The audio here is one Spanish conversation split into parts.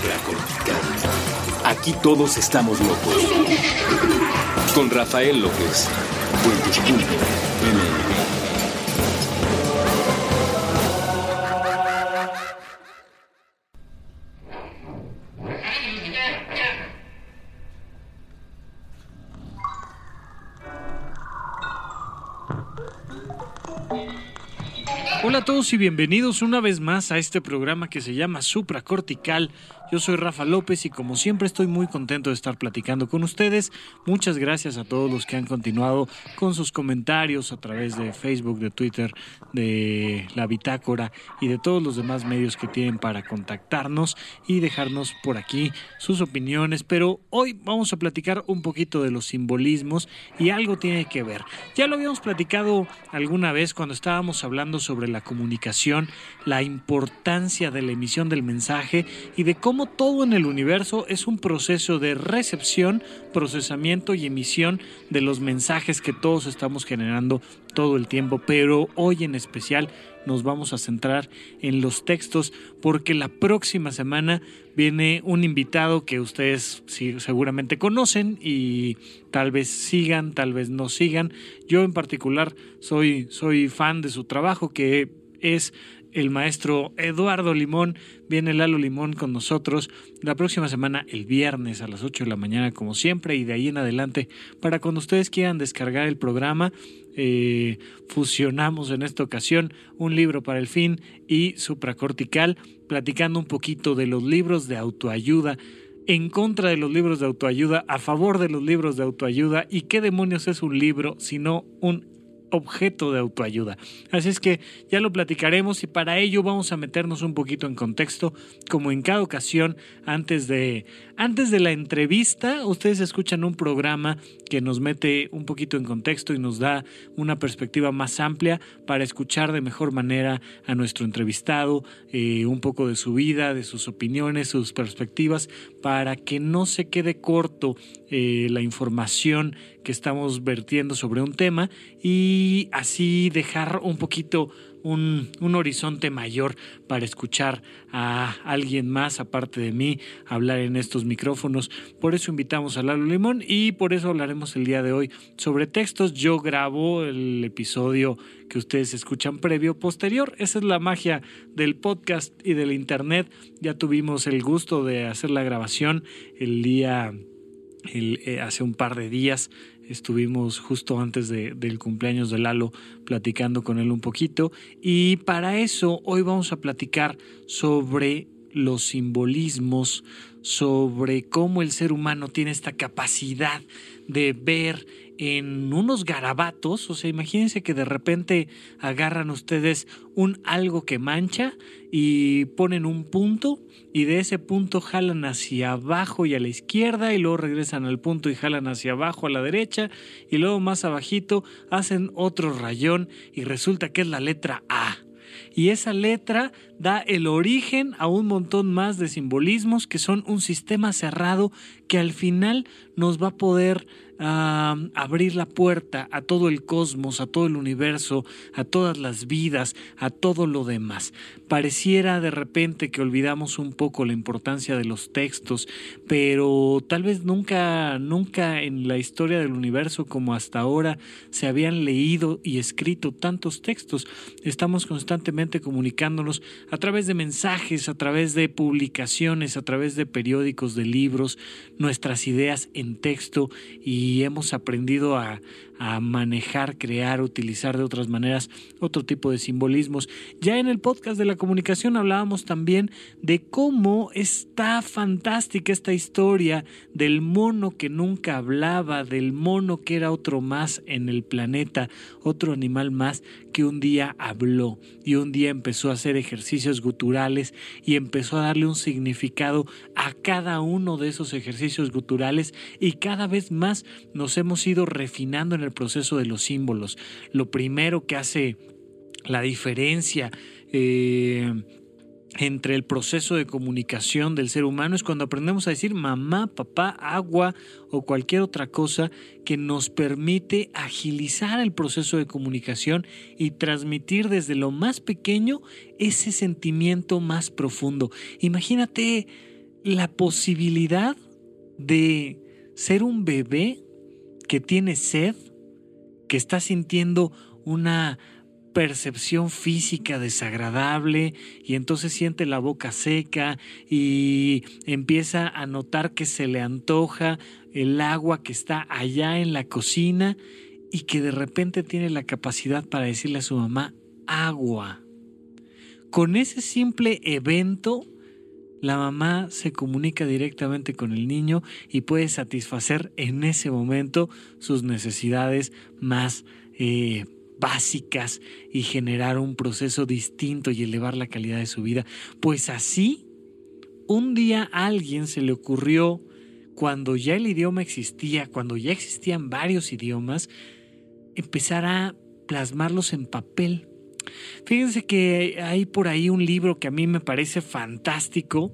supracortical. Aquí todos estamos locos. Con Rafael López. Hola a todos y bienvenidos una vez más a este programa que se llama Supracortical yo soy Rafa López y como siempre estoy muy contento de estar platicando con ustedes. Muchas gracias a todos los que han continuado con sus comentarios a través de Facebook, de Twitter, de la bitácora y de todos los demás medios que tienen para contactarnos y dejarnos por aquí sus opiniones. Pero hoy vamos a platicar un poquito de los simbolismos y algo tiene que ver. Ya lo habíamos platicado alguna vez cuando estábamos hablando sobre la comunicación, la importancia de la emisión del mensaje y de cómo todo en el universo es un proceso de recepción, procesamiento y emisión de los mensajes que todos estamos generando todo el tiempo, pero hoy en especial nos vamos a centrar en los textos porque la próxima semana viene un invitado que ustedes seguramente conocen y tal vez sigan, tal vez no sigan. Yo en particular soy, soy fan de su trabajo que es el maestro Eduardo Limón. Viene Lalo Limón con nosotros la próxima semana, el viernes a las 8 de la mañana, como siempre, y de ahí en adelante, para cuando ustedes quieran descargar el programa. Eh, fusionamos en esta ocasión un libro para el fin y supracortical, platicando un poquito de los libros de autoayuda en contra de los libros de autoayuda, a favor de los libros de autoayuda y qué demonios es un libro sino un objeto de autoayuda. Así es que ya lo platicaremos y para ello vamos a meternos un poquito en contexto, como en cada ocasión, antes de, antes de la entrevista, ustedes escuchan un programa que nos mete un poquito en contexto y nos da una perspectiva más amplia para escuchar de mejor manera a nuestro entrevistado, eh, un poco de su vida, de sus opiniones, sus perspectivas, para que no se quede corto eh, la información que estamos vertiendo sobre un tema y así dejar un poquito un, horizonte mayor para escuchar a alguien más aparte de mí hablar en estos micrófonos. Por eso invitamos a Lalo Limón y por eso hablaremos el día de hoy sobre textos. Yo grabo el episodio que ustedes escuchan previo posterior. Esa es la magia del podcast y del internet. Ya tuvimos el gusto de hacer la grabación el día eh, hace un par de días estuvimos justo antes del cumpleaños de Lalo platicando con él un poquito. Y para eso hoy vamos a platicar sobre los simbolismos, sobre cómo el ser humano tiene esta capacidad de ver en unos garabatos, o sea, imagínense que de repente agarran ustedes un algo que mancha y ponen un punto y de ese punto jalan hacia abajo y a la izquierda y luego regresan al punto y jalan hacia abajo a la derecha y luego más abajito hacen otro rayón y resulta que es la letra A. Y esa letra da el origen a un montón más de simbolismos que son un sistema cerrado que al final nos va a poder abrir la puerta a todo el cosmos, a todo el universo, a todas las vidas, a todo lo demás. Pareciera de repente que olvidamos un poco la importancia de los textos, pero tal vez nunca, nunca en la historia del universo como hasta ahora se habían leído y escrito tantos textos. Estamos constantemente comunicándonos a través de mensajes, a través de publicaciones, a través de periódicos, de libros, nuestras ideas en texto y y hemos aprendido a, manejar, crear, utilizar de otras maneras otro tipo de simbolismos. Ya en el podcast de la comunicación hablábamos también de cómo está fantástica esta historia del mono que nunca hablaba, del mono que era otro más en el planeta, otro animal más que un día habló y un día empezó a hacer ejercicios guturales y empezó a darle un significado a cada uno de esos ejercicios guturales y cada vez más nos hemos ido refinando en el proceso de los símbolos. Lo primero que hace la diferencia eh, entre el proceso de comunicación del ser humano es cuando aprendemos a decir mamá, papá, agua o cualquier otra cosa que nos permite agilizar el proceso de comunicación y transmitir desde lo más pequeño ese sentimiento más profundo. Imagínate la posibilidad de ser un bebé que tiene sed, que está sintiendo una percepción física desagradable y entonces siente la boca seca y empieza a notar que se le antoja el agua que está allá en la cocina y que de repente tiene la capacidad para decirle a su mamá agua. Con ese simple evento, la mamá se comunica directamente con el niño y puede satisfacer en ese momento sus necesidades más eh, básicas y generar un proceso distinto y elevar la calidad de su vida. Pues así, un día a alguien se le ocurrió, cuando ya el idioma existía, cuando ya existían varios idiomas, empezar a plasmarlos en papel. Fíjense que hay por ahí un libro que a mí me parece fantástico,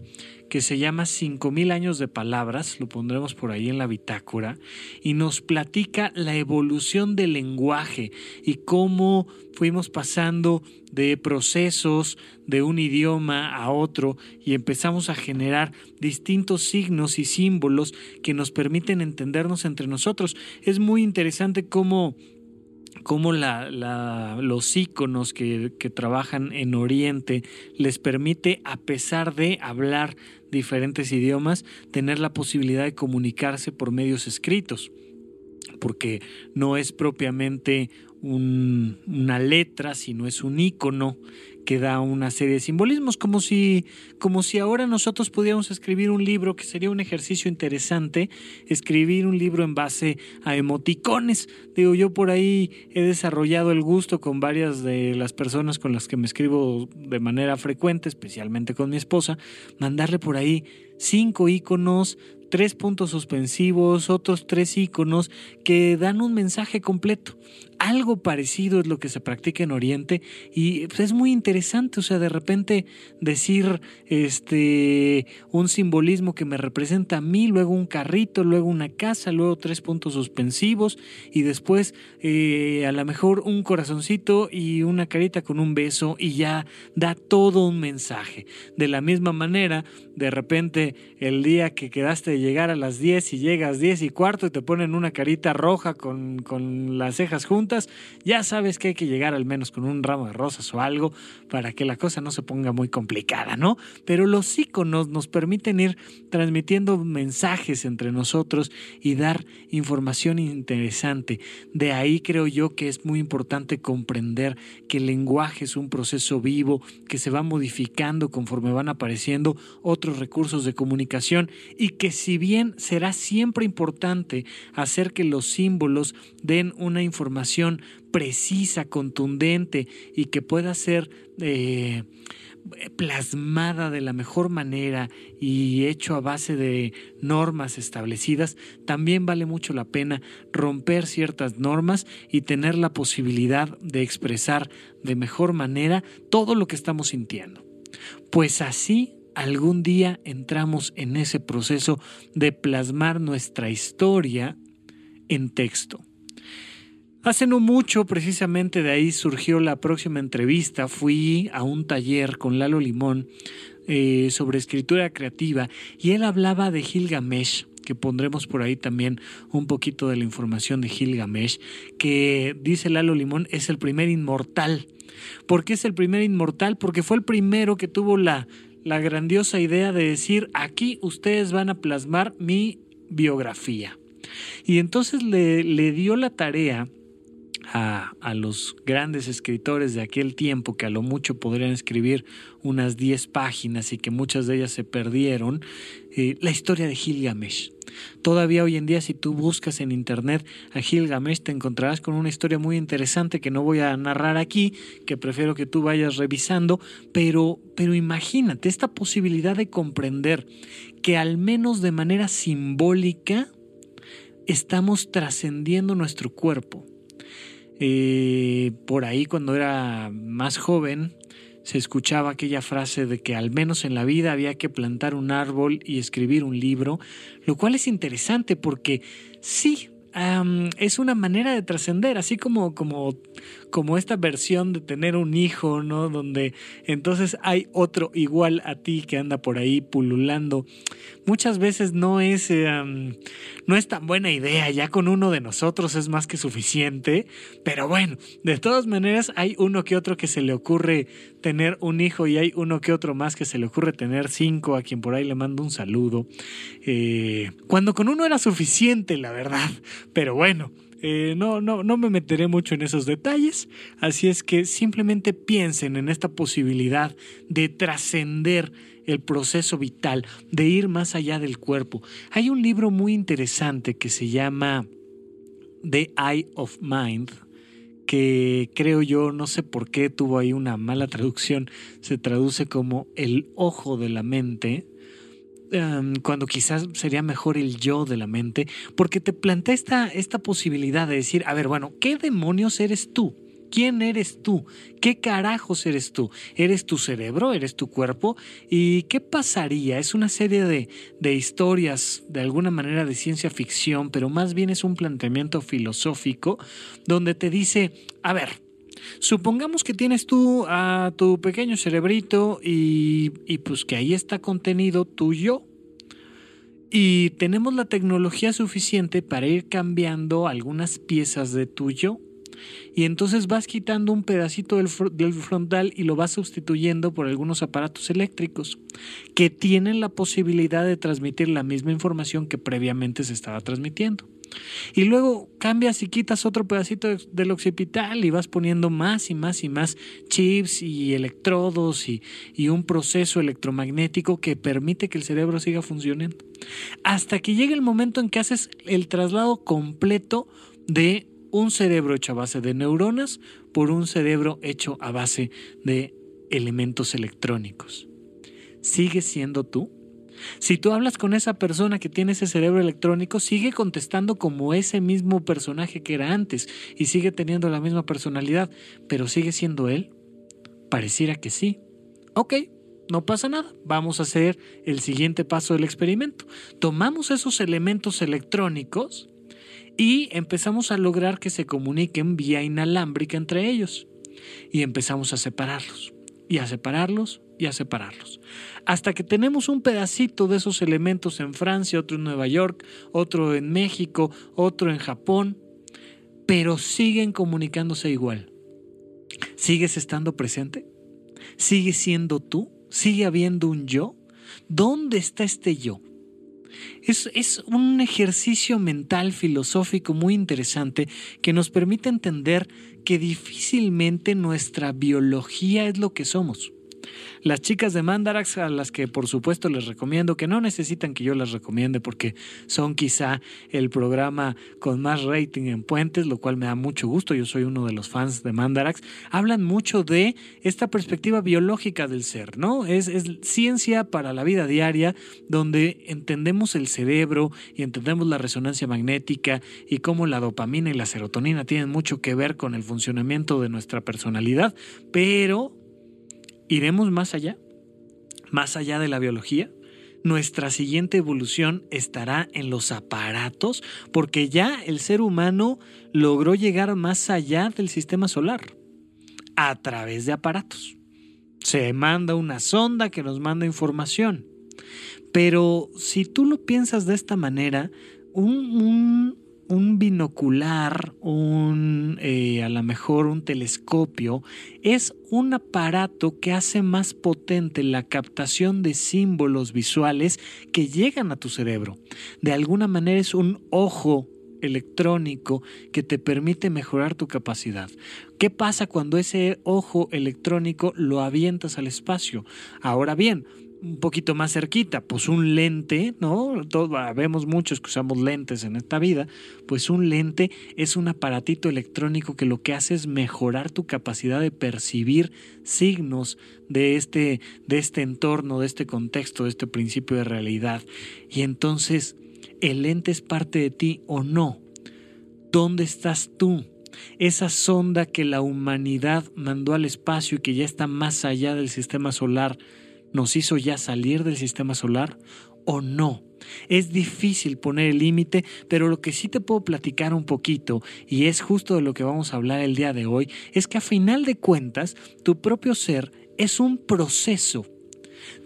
que se llama 5000 años de palabras, lo pondremos por ahí en la bitácora, y nos platica la evolución del lenguaje y cómo fuimos pasando de procesos de un idioma a otro y empezamos a generar distintos signos y símbolos que nos permiten entendernos entre nosotros. Es muy interesante cómo cómo la, los íconos que, que, trabajan en Oriente les permite, a pesar de hablar diferentes idiomas, tener la posibilidad de comunicarse por medios escritos, porque no es propiamente una letra, sino es un icono que da una serie de simbolismos, como si, como si ahora nosotros pudiéramos escribir un libro, que sería un ejercicio interesante, escribir un libro en base a emoticones. Digo, yo por ahí he desarrollado el gusto con varias de las personas con las que me escribo de manera frecuente, especialmente con mi esposa, mandarle por ahí cinco iconos tres puntos suspensivos, otros tres iconos que dan un mensaje completo. Algo parecido es lo que se practica en Oriente y pues, es muy interesante, o sea, de repente decir este un simbolismo que me representa a mí, luego un carrito, luego una casa, luego tres puntos suspensivos y después eh, a lo mejor un corazoncito y una carita con un beso y ya da todo un mensaje. De la misma manera, de repente el día que quedaste de llegar a las 10 y llegas 10 y cuarto y te ponen una carita roja con, con las cejas juntas, ya sabes que hay que llegar al menos con un ramo de rosas o algo para que la cosa no se ponga muy complicada, ¿no? Pero los iconos nos permiten ir transmitiendo mensajes entre nosotros y dar información interesante. De ahí creo yo que es muy importante comprender que el lenguaje es un proceso vivo que se va modificando conforme van apareciendo otros recursos de comunicación y que si bien será siempre importante hacer que los símbolos den una información precisa, contundente y que pueda ser eh, plasmada de la mejor manera y hecho a base de normas establecidas, también vale mucho la pena romper ciertas normas y tener la posibilidad de expresar de mejor manera todo lo que estamos sintiendo. Pues así algún día entramos en ese proceso de plasmar nuestra historia en texto. Hace no mucho, precisamente de ahí surgió la próxima entrevista. Fui a un taller con Lalo Limón eh, sobre escritura creativa y él hablaba de Gilgamesh que pondremos por ahí también un poquito de la información de Gilgamesh, que dice Lalo Limón es el primer inmortal. ¿Por qué es el primer inmortal? Porque fue el primero que tuvo la, la grandiosa idea de decir, aquí ustedes van a plasmar mi biografía. Y entonces le, le dio la tarea a, los grandes escritores de aquel tiempo, que a lo mucho podrían escribir unas 10 páginas y que muchas de ellas se perdieron, eh, la historia de Gilgamesh. Todavía hoy en día si tú buscas en internet a Gilgamesh te encontrarás con una historia muy interesante que no voy a narrar aquí, que prefiero que tú vayas revisando, pero, pero imagínate esta posibilidad de comprender que al menos de manera simbólica estamos trascendiendo nuestro cuerpo. Eh, por ahí cuando era más joven se escuchaba aquella frase de que al menos en la vida había que plantar un árbol y escribir un libro, lo cual es interesante porque sí, es una manera de trascender, así como, como, como esta versión de tener un hijo, ¿no? Donde entonces hay otro igual a ti que anda por ahí pululando. Muchas veces no es, em, no es tan buena idea, ya con uno de nosotros es más que suficiente, pero bueno, de todas maneras hay uno que otro que se le ocurre tener un hijo y hay uno que otro más que se le ocurre tener cinco, a quien por ahí le mando un saludo. Eh, cuando con uno era suficiente, la verdad, pero bueno. Eh, no, no, no me meteré mucho en esos detalles, así es que simplemente piensen en esta posibilidad de trascender el proceso vital, de ir más allá del cuerpo. Hay un libro muy interesante que se llama The Eye of Mind, que creo yo, no sé por qué tuvo ahí una mala traducción, se traduce como el ojo de la mente, Em, cuando quizás sería mejor el yo de la mente, porque te plantea esta, esta posibilidad de decir, a ver, bueno, ¿qué demonios eres tú? ¿Quién eres tú? ¿Qué carajos eres tú? ¿Eres tu cerebro? ¿Eres tu cuerpo? ¿Y qué pasaría? Es una serie de, de, historias, de alguna manera de ciencia ficción, pero más bien es un planteamiento filosófico donde te dice, a ver, Supongamos que tienes tú a tu pequeño cerebrito y, pues que ahí está contenido tu yo. Y tenemos la tecnología suficiente para ir cambiando algunas piezas de tu yo. Y entonces vas quitando un pedacito del, del, frontal y lo vas sustituyendo por algunos aparatos eléctricos que tienen la posibilidad de transmitir la misma información que previamente se estaba transmitiendo. Y luego cambias y quitas otro pedacito del occipital y vas poniendo más y más y más chips y electrodos y, y un proceso electromagnético que permite que el cerebro siga funcionando. Hasta que llegue el momento en que haces el traslado completo de un cerebro hecho a base de neuronas por un cerebro hecho a base de elementos electrónicos. ¿Sigues siendo tú? Si tú hablas con esa persona que tiene ese cerebro electrónico, sigue contestando como ese mismo personaje que era antes y sigue teniendo la misma personalidad, pero sigue siendo él. Pareciera que sí. Ok, no pasa nada. Vamos a hacer el siguiente paso del experimento. Tomamos esos elementos electrónicos y empezamos a lograr que se comuniquen vía inalámbrica entre ellos. Y empezamos a separarlos, y a separarlos, y a separarlos. Hasta que tenemos un pedacito de esos elementos en Francia, otro en Nueva York, otro en México, otro en Japón, pero siguen comunicándose igual. ¿Sigues estando presente? ¿Sigues siendo tú? ¿Sigue habiendo un yo? ¿Dónde está este yo? Es, un ejercicio mental filosófico muy interesante que nos permite entender que difícilmente nuestra biología es lo que somos. Las chicas de Mandarax, a las que por supuesto les recomiendo, que no necesitan que yo las recomiende porque son quizá el programa con más rating en Puentes, lo cual me da mucho gusto, yo soy uno de los fans de Mandarax, hablan mucho de esta perspectiva biológica del ser, ¿no? Es, ciencia para la vida diaria, donde entendemos el cerebro y entendemos la resonancia magnética y cómo la dopamina y la serotonina tienen mucho que ver con el funcionamiento de nuestra personalidad, pero ¿Iremos más allá? ¿Más allá de la biología? Nuestra siguiente evolución estará en los aparatos porque ya el ser humano logró llegar más allá del sistema solar a través de aparatos. Se manda una sonda que nos manda información. Pero si tú lo piensas de esta manera, un, un binocular, un, eh, a lo mejor un telescopio, es un aparato que hace más potente la captación de símbolos visuales que llegan a tu cerebro. De alguna manera es un ojo electrónico que te permite mejorar tu capacidad. ¿Qué pasa cuando ese ojo electrónico lo avientas al espacio? Ahora bien, un poquito más cerquita, pues un lente, ¿no? Todos, vemos muchos que usamos lentes en esta vida, pues un lente es un aparatito electrónico que lo que hace es mejorar tu capacidad de percibir signos de este, de este entorno, de este contexto, de este principio de realidad. Y entonces, ¿el lente es parte de ti o no? ¿Dónde estás tú? Esa sonda que la humanidad mandó al espacio y que ya está más allá del sistema solar, nos hizo ya salir del sistema solar o no. Es difícil poner el límite, pero lo que sí te puedo platicar un poquito, y es justo de lo que vamos a hablar el día de hoy, es que a final de cuentas, tu propio ser es un proceso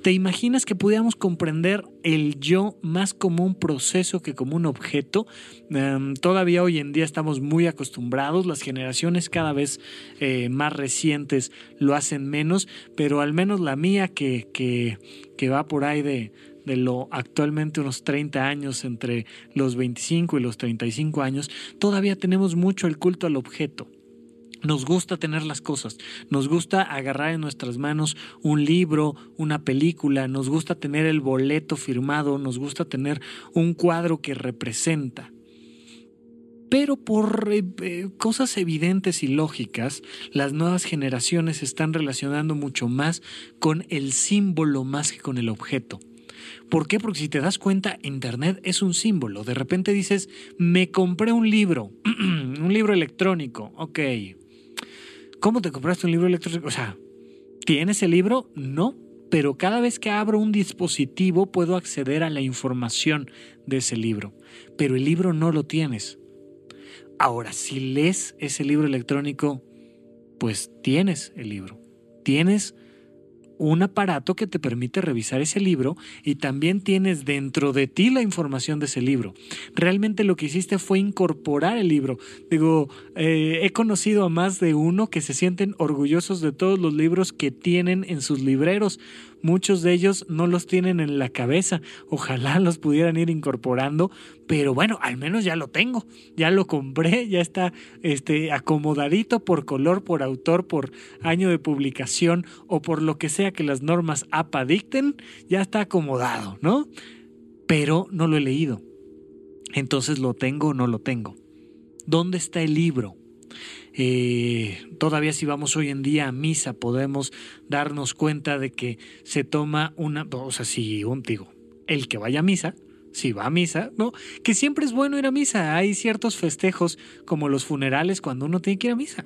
¿Te imaginas que pudiéramos comprender el yo más como un proceso que como un objeto? Em, todavía hoy en día estamos muy acostumbrados, las generaciones cada vez eh, más recientes lo hacen menos, pero al menos la mía que, que, que va por ahí de, de lo actualmente unos 30 años, entre los 25 y los 35 años, todavía tenemos mucho el culto al objeto. Nos gusta tener las cosas, nos gusta agarrar en nuestras manos un libro, una película, nos gusta tener el boleto firmado, nos gusta tener un cuadro que representa. Pero por eh, eh, cosas evidentes y lógicas, las nuevas generaciones se están relacionando mucho más con el símbolo más que con el objeto. ¿Por qué? Porque si te das cuenta, Internet es un símbolo. De repente dices, me compré un libro, un libro electrónico, ok, ¿Cómo te compraste un libro electrónico? O sea, ¿tienes el libro? No, pero cada vez que abro un dispositivo puedo acceder a la información de ese libro, pero el libro no lo tienes. Ahora, si lees ese libro electrónico, pues tienes el libro, tienes un aparato que te permite revisar ese libro y también tienes dentro de ti la información de ese libro. Realmente lo que hiciste fue incorporar el libro. Digo, eh, he conocido a más de uno que se sienten orgullosos de todos los libros que tienen en sus libreros Muchos de ellos no los tienen en la cabeza. Ojalá los pudieran ir incorporando, pero bueno, al menos ya lo tengo. Ya lo compré, ya está este, acomodadito por color, por autor, por año de publicación o por lo que sea que las normas APA dicten, ya está acomodado, ¿no? Pero no lo he leído. Entonces, ¿lo tengo o no lo tengo? ¿Dónde está el libro? Eh, todavía si vamos hoy en día a misa podemos darnos cuenta de que se toma una, o sea, si un digo, el que vaya a misa, si va a misa, ¿no? Que siempre es bueno ir a misa. Hay ciertos festejos como los funerales cuando uno tiene que ir a misa.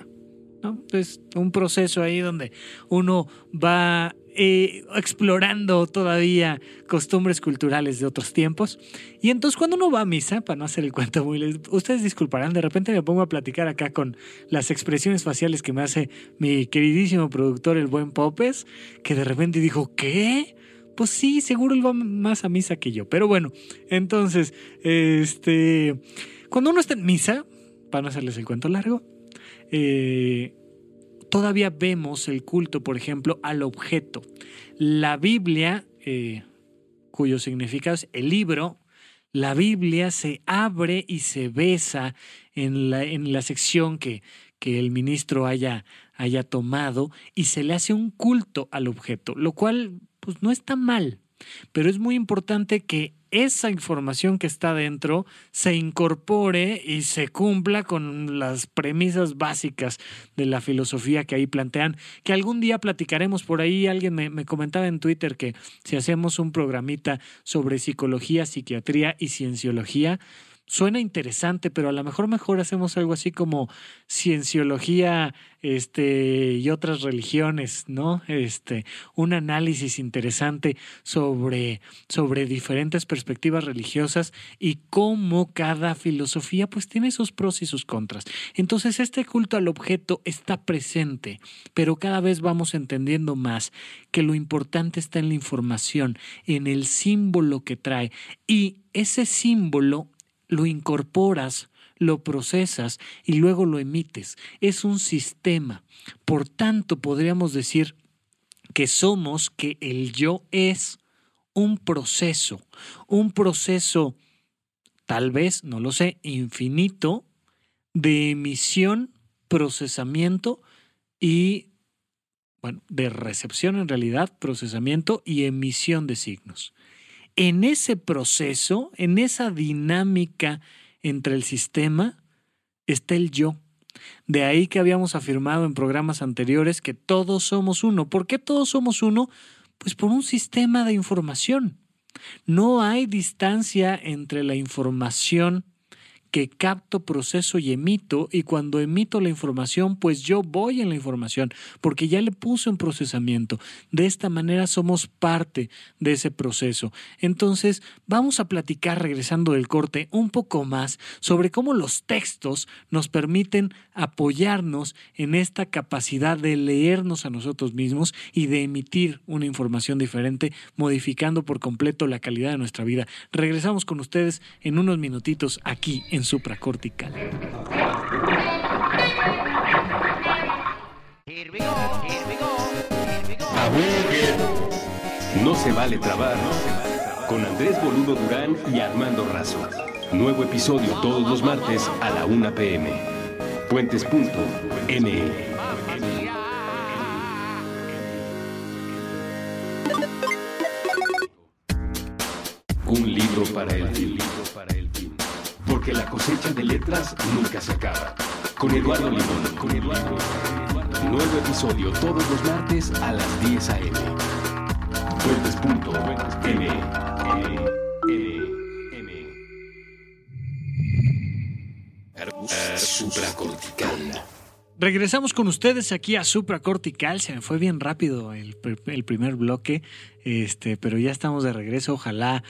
¿no? Es un proceso ahí donde uno va eh, explorando todavía costumbres culturales de otros tiempos. Y entonces cuando uno va a misa, para no hacer el cuento muy... Ustedes disculparán, de repente me pongo a platicar acá con las expresiones faciales que me hace mi queridísimo productor, el buen Popes, que de repente dijo, ¿qué? Pues sí, seguro él va más a misa que yo. Pero bueno, entonces, este... Cuando uno está en misa, para no hacerles el cuento largo, eh, todavía vemos el culto, por ejemplo, al objeto. La Biblia, eh, cuyo significado es el libro, la Biblia se abre y se besa en la, en la sección que, que el ministro haya, haya tomado y se le hace un culto al objeto, lo cual pues no está mal, pero es muy importante que esa información que está dentro se incorpore y se cumpla con las premisas básicas de la filosofía que ahí plantean, que algún día platicaremos por ahí. Alguien me, me comentaba en Twitter que si hacemos un programita sobre psicología, psiquiatría y cienciología, suena interesante, pero a lo mejor mejor hacemos algo así como cienciología este, y otras religiones, ¿no? Este, un análisis interesante sobre, sobre diferentes perspectivas religiosas y cómo cada filosofía pues tiene sus pros y sus contras. Entonces este culto al objeto está presente, pero cada vez vamos entendiendo más que lo importante está en la información, en el símbolo que trae y ese símbolo lo incorporas, lo procesas y luego lo emites. Es un sistema. Por tanto, podríamos decir que somos, que el yo es un proceso, un proceso tal vez, no lo sé, infinito de emisión, procesamiento y, bueno, de recepción en realidad, procesamiento y emisión de signos en ese proceso, en esa dinámica entre el sistema, está el yo. De ahí que habíamos afirmado en programas anteriores que todos somos uno. ¿Por qué todos somos uno? Pues por un sistema de información. No hay distancia entre la información que capto, proceso y emito y cuando emito la información, pues yo voy en la información porque ya le puse un procesamiento. De esta manera somos parte de ese proceso. Entonces, vamos a platicar regresando del corte un poco más sobre cómo los textos nos permiten apoyarnos en esta capacidad de leernos a nosotros mismos y de emitir una información diferente, modificando por completo la calidad de nuestra vida. Regresamos con ustedes en unos minutitos aquí en Supracortical. No se vale trabar. Con Andrés Boludo Durán y Armando Razo. Nuevo episodio todos los martes a la 1 pm. Puentes.me. Un libro para el fin. Porque la cosecha de letras nunca se acaba. Con Eduardo Limón. Con Eduardo. Nuevo episodio todos los martes a las 10 a.m. Supracortical. Regresamos con ustedes aquí a Supracortical. Se me fue bien rápido el, el, primer bloque, este, pero ya estamos de regreso. Ojalá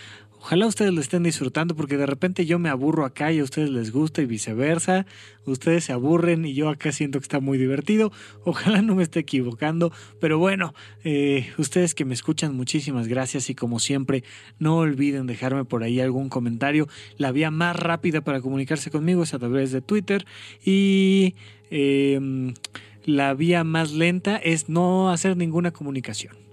Ojalá ustedes lo estén disfrutando porque de repente yo me aburro acá y a ustedes les gusta y viceversa. Ustedes se aburren y yo acá siento que está muy divertido. Ojalá no me esté equivocando. Pero bueno, eh, ustedes que me escuchan, muchísimas gracias y como siempre, no olviden dejarme por ahí algún comentario. La vía más rápida para comunicarse conmigo es a través de Twitter y... Em, la vía más lenta es no hacer ninguna comunicación.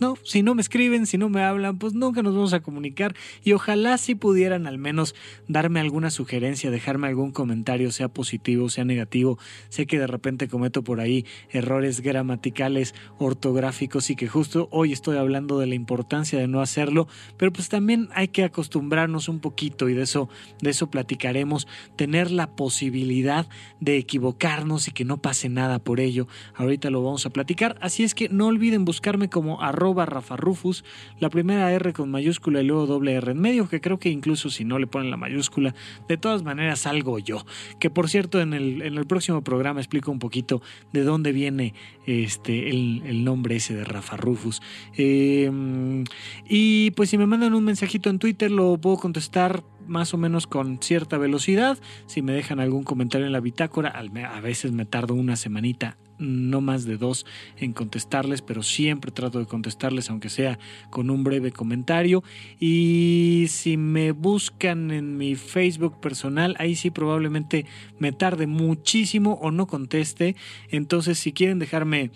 No, si no me escriben, si no me hablan, pues nunca nos vamos a comunicar y ojalá si pudieran al menos darme alguna sugerencia, dejarme algún comentario, sea positivo, sea negativo. Sé que de repente cometo por ahí errores gramaticales, ortográficos y que justo hoy estoy hablando de la importancia de no hacerlo, pero pues también hay que acostumbrarnos un poquito y de eso de eso platicaremos, tener la posibilidad de equivocarnos y que no pase nada por ello. Ahorita lo vamos a platicar, así es que no olviden buscarme como arroba Rafa Rufus, la primera R con mayúscula y luego doble R en medio, que creo que incluso si no le ponen la mayúscula, de todas maneras salgo yo. Que por cierto, en el, en el próximo programa explico un poquito de dónde viene este, el, nombre ese de Rafa Rufus. Em, y pues si me mandan un mensajito en Twitter, lo puedo contestar más o menos con cierta velocidad. Si me dejan algún comentario en la bitácora, a veces me tardo una semanita no más de dos en contestarles, pero siempre trato de contestarles, aunque sea con un breve comentario. Y si me buscan en mi Facebook personal, ahí sí probablemente me tarde muchísimo o no conteste. Entonces, si quieren dejarme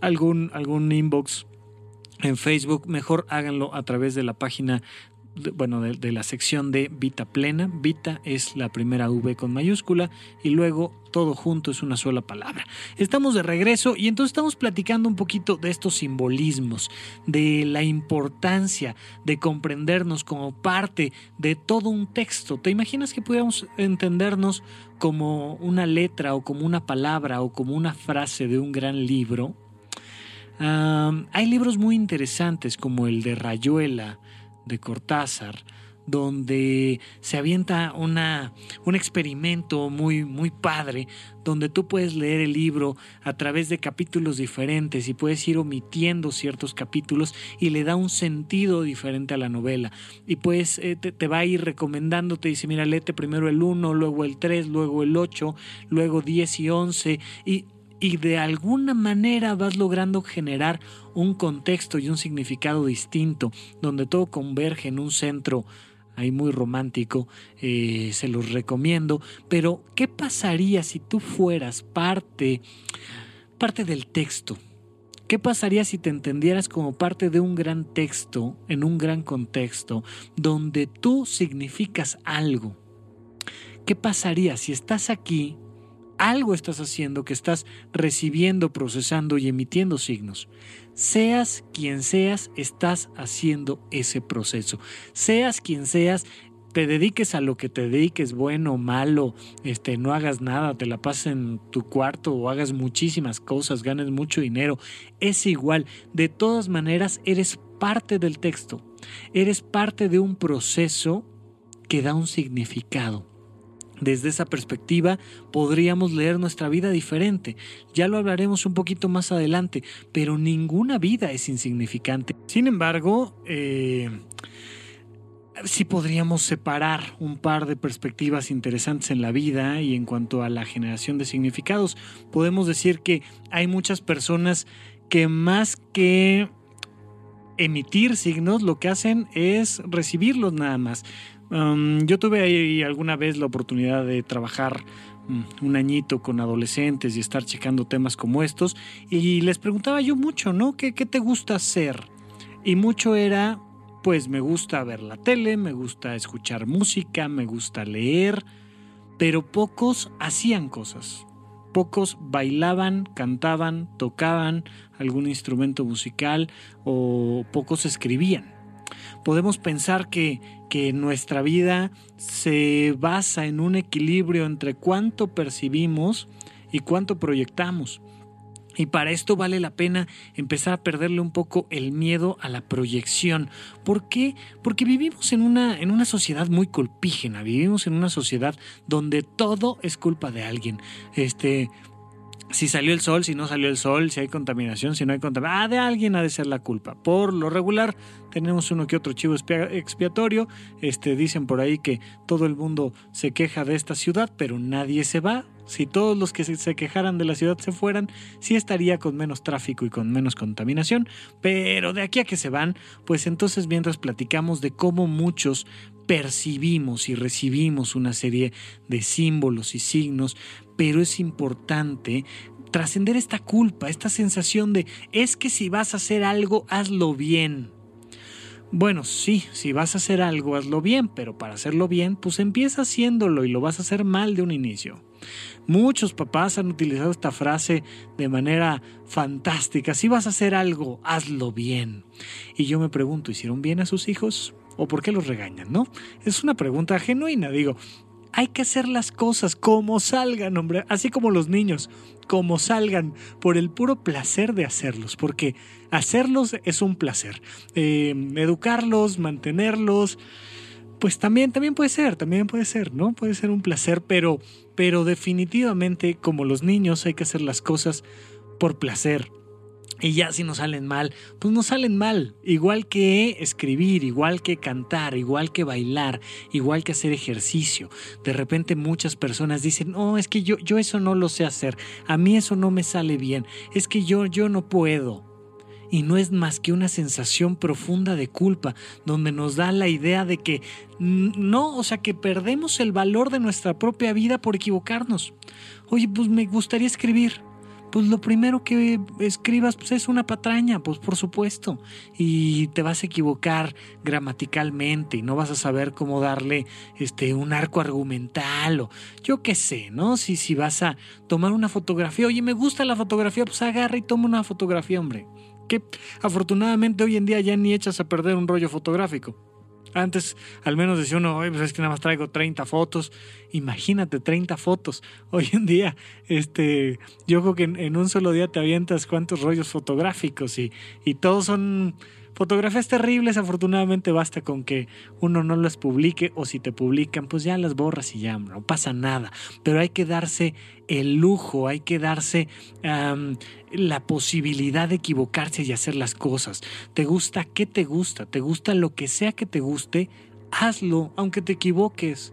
algún, algún inbox en Facebook, mejor háganlo a través de la página bueno, de, la sección de Vita Plena. Vita es la primera V con mayúscula y luego todo junto es una sola palabra. Estamos de regreso y entonces estamos platicando un poquito de estos simbolismos, de la importancia de comprendernos como parte de todo un texto. ¿Te imaginas que pudiéramos entendernos como una letra o como una palabra o como una frase de un gran libro? hay libros muy interesantes como el de Rayuela, de Cortázar, donde se avienta una, un experimento muy, muy padre, donde tú puedes leer el libro a través de capítulos diferentes y puedes ir omitiendo ciertos capítulos y le da un sentido diferente a la novela. Y pues te, te, va a ir recomendando, te dice, mira, léete primero el 1, luego el 3, luego el 8, luego 10 y 11, y y de alguna manera vas logrando generar un contexto y un significado distinto, donde todo converge en un centro ahí muy romántico, eh, se los recomiendo, pero ¿qué pasaría si tú fueras parte, parte del texto? ¿Qué pasaría si te entendieras como parte de un gran texto, en un gran contexto, donde tú significas algo? ¿Qué pasaría si estás aquí algo estás haciendo que estás recibiendo, procesando y emitiendo signos. Seas quien seas, estás haciendo ese proceso. Seas quien seas, te dediques a lo que te dediques, bueno malo, este, no hagas nada, te la pases en tu cuarto o hagas muchísimas cosas, ganes mucho dinero, es igual. De todas maneras, eres parte del texto, eres parte de un proceso que da un significado Desde esa perspectiva podríamos leer nuestra vida diferente. Ya lo hablaremos un poquito más adelante, pero ninguna vida es insignificante. Sin embargo, eh, sí podríamos separar un par de perspectivas interesantes en la vida y en cuanto a la generación de significados. Podemos decir que hay muchas personas que más que emitir signos, lo que hacen es recibirlos nada más. Um, yo tuve ahí alguna vez la oportunidad de trabajar mm, un añito con adolescentes y estar checando temas como estos y les preguntaba yo mucho, ¿no? ¿Qué, qué te gusta hacer? Y mucho era, pues me gusta ver la tele, me gusta escuchar música, me gusta leer, pero pocos hacían cosas. Pocos bailaban, cantaban, tocaban algún instrumento musical o pocos escribían. Podemos pensar que, que nuestra vida se basa en un equilibrio entre cuánto percibimos y cuánto proyectamos. Y para esto vale la pena empezar a perderle un poco el miedo a la proyección. ¿Por qué? Porque vivimos en una, en una sociedad muy colpígena, vivimos en una sociedad donde todo es culpa de alguien. Este, si salió el sol, si no salió el sol, si hay contaminación, si no hay contaminación. Ah, de alguien ha de ser la culpa. Por lo regular, tenemos uno que otro chivo expiatorio. Este, dicen por ahí que todo el mundo se queja de esta ciudad, pero nadie se va. Si todos los que se quejaran de la ciudad se fueran, sí estaría con menos tráfico y con menos contaminación. Pero de aquí a que se van, pues entonces mientras platicamos de cómo muchos percibimos y recibimos una serie de símbolos y signos, pero es importante trascender esta culpa, esta sensación de es que si vas a hacer algo, hazlo bien. Bueno, sí, si vas a hacer algo, hazlo bien, pero para hacerlo bien, pues empieza haciéndolo y lo vas a hacer mal de un inicio. Muchos papás han utilizado esta frase de manera fantástica. Si vas a hacer algo, hazlo bien. Y yo me pregunto, ¿hicieron bien a sus hijos? ¿O por qué los regañan? ¿No? Es una pregunta genuina. Digo, hay que hacer las cosas como salgan, hombre, así como los niños, como salgan, por el puro placer de hacerlos, porque hacerlos es un placer. Eh, educarlos, mantenerlos, pues también, también puede ser, también puede ser, ¿no? Puede ser un placer, pero, pero definitivamente como los niños hay que hacer las cosas por placer, y ya si nos salen mal, pues nos salen mal. Igual que escribir, igual que cantar, igual que bailar, igual que hacer ejercicio. De repente muchas personas dicen, no, es que yo, yo eso no lo sé hacer. A mí eso no me sale bien. Es que yo, yo no puedo. Y no es más que una sensación profunda de culpa, donde nos da la idea de que no, o sea, que perdemos el valor de nuestra propia vida por equivocarnos. Oye, pues me gustaría escribir pues lo primero que escribas pues es una patraña, pues por supuesto, y te vas a equivocar gramaticalmente y no vas a saber cómo darle este un arco argumental o yo qué sé, ¿no? Si si vas a tomar una fotografía, oye, me gusta la fotografía, pues agarra y toma una fotografía, hombre. Que afortunadamente hoy en día ya ni echas a perder un rollo fotográfico. Antes al menos decía uno, pues es que nada más traigo 30 fotos. Imagínate, 30 fotos. Hoy en día, este, yo creo que en, un solo día te avientas cuántos rollos fotográficos y, y todos son Fotografías terribles, afortunadamente basta con que uno no las publique o si te publican, pues ya las borras y ya no pasa nada. Pero hay que darse el lujo, hay que darse la posibilidad de equivocarse y hacer las cosas. ¿Te gusta qué te gusta? ¿Te gusta lo que sea que te guste? Hazlo, aunque te equivoques.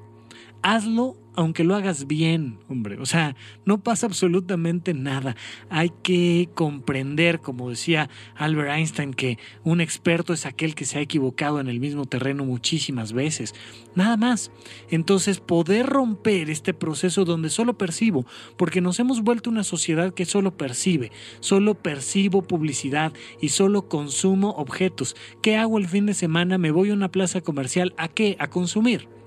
Hazlo aunque lo hagas bien, hombre, o sea, no pasa absolutamente nada. Hay que comprender, como decía Albert Einstein, que un experto es aquel que se ha equivocado en el mismo terreno muchísimas veces. Nada más. Entonces, poder romper este proceso donde solo percibo, porque nos hemos vuelto una sociedad que solo percibe, solo percibo publicidad y solo consumo objetos. ¿Qué hago el fin de semana? Me voy a una plaza comercial. ¿A qué? A consumir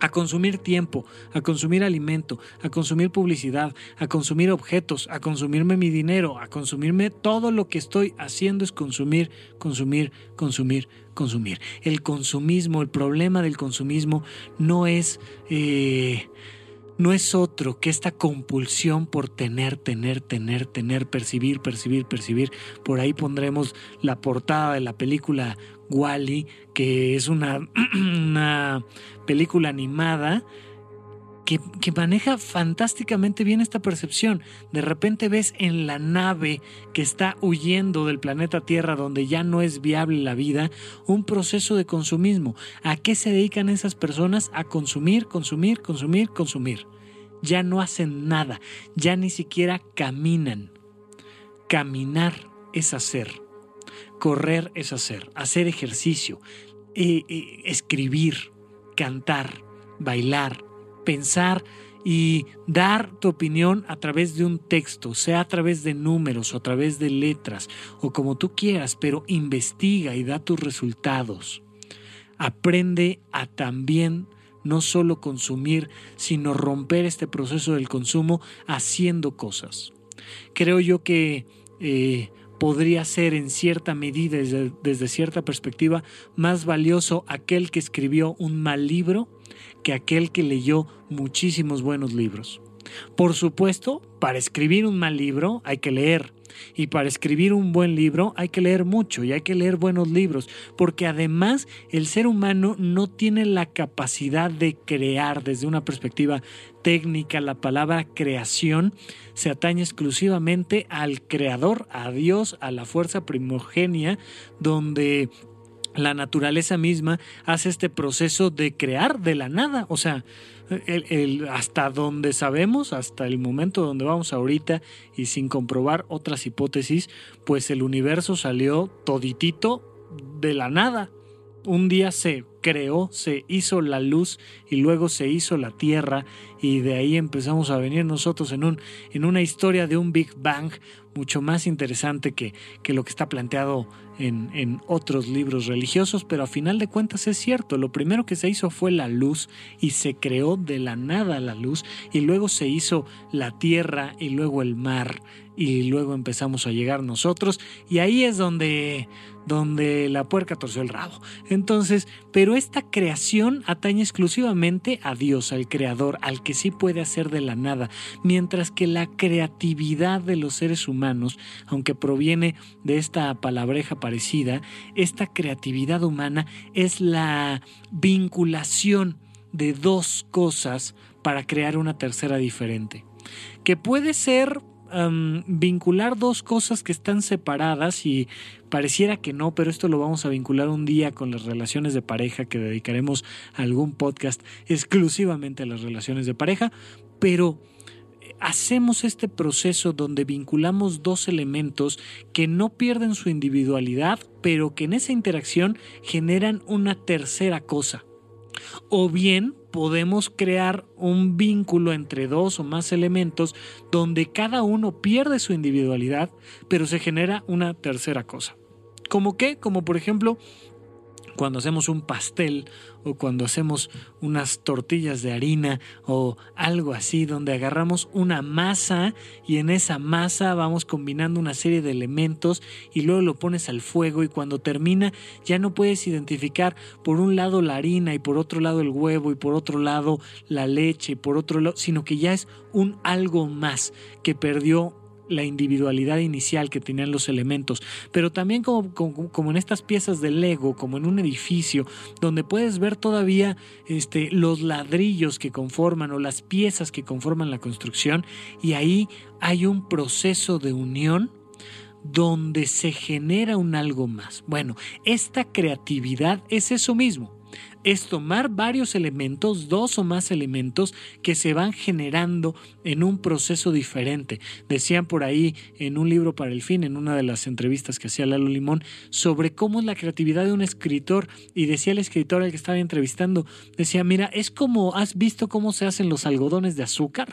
a consumir tiempo, a consumir alimento, a consumir publicidad, a consumir objetos, a consumirme mi dinero, a consumirme todo lo que estoy haciendo es consumir, consumir, consumir, consumir. El consumismo, el problema del consumismo no es... Eh, no es otro que esta compulsión por tener, tener, tener, tener, percibir, percibir, percibir. Por ahí pondremos la portada de la película Wally, que es una, una película animada que, maneja fantásticamente bien esta percepción. De repente ves en la nave que está huyendo del planeta Tierra donde ya no es viable la vida, un proceso de consumismo. ¿A qué se dedican esas personas? A consumir, consumir, consumir, consumir. Ya no hacen nada, ya ni siquiera caminan. Caminar es hacer. Correr es hacer, hacer ejercicio, eh, eh, escribir, cantar, bailar, pensar y dar tu opinión a través de un texto, sea a través de números o a través de letras o como tú quieras, pero investiga y da tus resultados. Aprende a también no solo consumir, sino romper este proceso del consumo haciendo cosas. Creo yo que eh, podría ser en cierta medida, desde, cierta perspectiva, más valioso aquel que escribió un mal libro que aquel que leyó muchísimos buenos libros. Por supuesto, para escribir un mal libro hay que leer, y para escribir un buen libro hay que leer mucho y hay que leer buenos libros, porque además el ser humano no tiene la capacidad de crear desde una perspectiva técnica. La palabra creación se atañe exclusivamente al creador, a Dios, a la fuerza primogenia, donde la naturaleza misma hace este proceso de crear de la nada. O sea, el, hasta donde sabemos, hasta el momento donde vamos ahorita y sin comprobar otras hipótesis, pues el universo salió toditito de la nada. Un día se creó, se hizo la luz y luego se hizo la tierra y de ahí empezamos a venir nosotros en, un, en una historia de un Big Bang mucho más interesante que, que lo que está planteado en, otros libros religiosos, pero a final de cuentas es cierto, lo primero que se hizo fue la luz y se creó de la nada la luz y luego se hizo la tierra y luego el mar y luego empezamos a llegar nosotros y ahí es donde donde la puerca torció el rabo. Entonces, pero esta creación atañe exclusivamente a Dios, al creador, al que sí puede hacer de la nada, mientras que la creatividad de los seres humanos, aunque proviene de esta palabreja parecida, esta creatividad humana es la vinculación de dos cosas para crear una tercera diferente, que puede ser vincular dos cosas que están separadas y pareciera que no, pero esto lo vamos a vincular un día con las relaciones de pareja que dedicaremos algún podcast exclusivamente a las relaciones de pareja, pero eh, hacemos este proceso donde vinculamos dos elementos que no pierden su individualidad, pero que en esa interacción generan una tercera cosa. O bien podemos crear un vínculo entre dos o más elementos donde cada uno pierde su individualidad, pero se genera una tercera cosa. ¿Como qué? Como por ejemplo cuando hacemos un pastel o cuando hacemos unas tortillas de harina o algo así, donde agarramos una masa y en esa masa vamos combinando una serie de elementos y luego lo pones al fuego y cuando termina ya no puedes identificar por un lado la harina y por otro lado el huevo y por otro lado la leche y por otro lado, sino que ya es un algo más que perdió la individualidad inicial que tenían los elementos, pero también como, como, en estas piezas de Lego, como en un edificio, donde puedes ver todavía este, los ladrillos que conforman o las piezas que conforman la construcción, y ahí hay un proceso de unión donde se genera un algo más. Bueno, esta creatividad es eso mismo es tomar varios elementos, dos o más elementos que se van generando en un proceso diferente. Decían por ahí en un libro para el fin, en una de las entrevistas que hacía Lalo Limón, sobre cómo es la creatividad de un escritor y decía el escritor al que estaba entrevistando, decía, mira, es como, ¿has visto cómo se hacen los algodones de azúcar?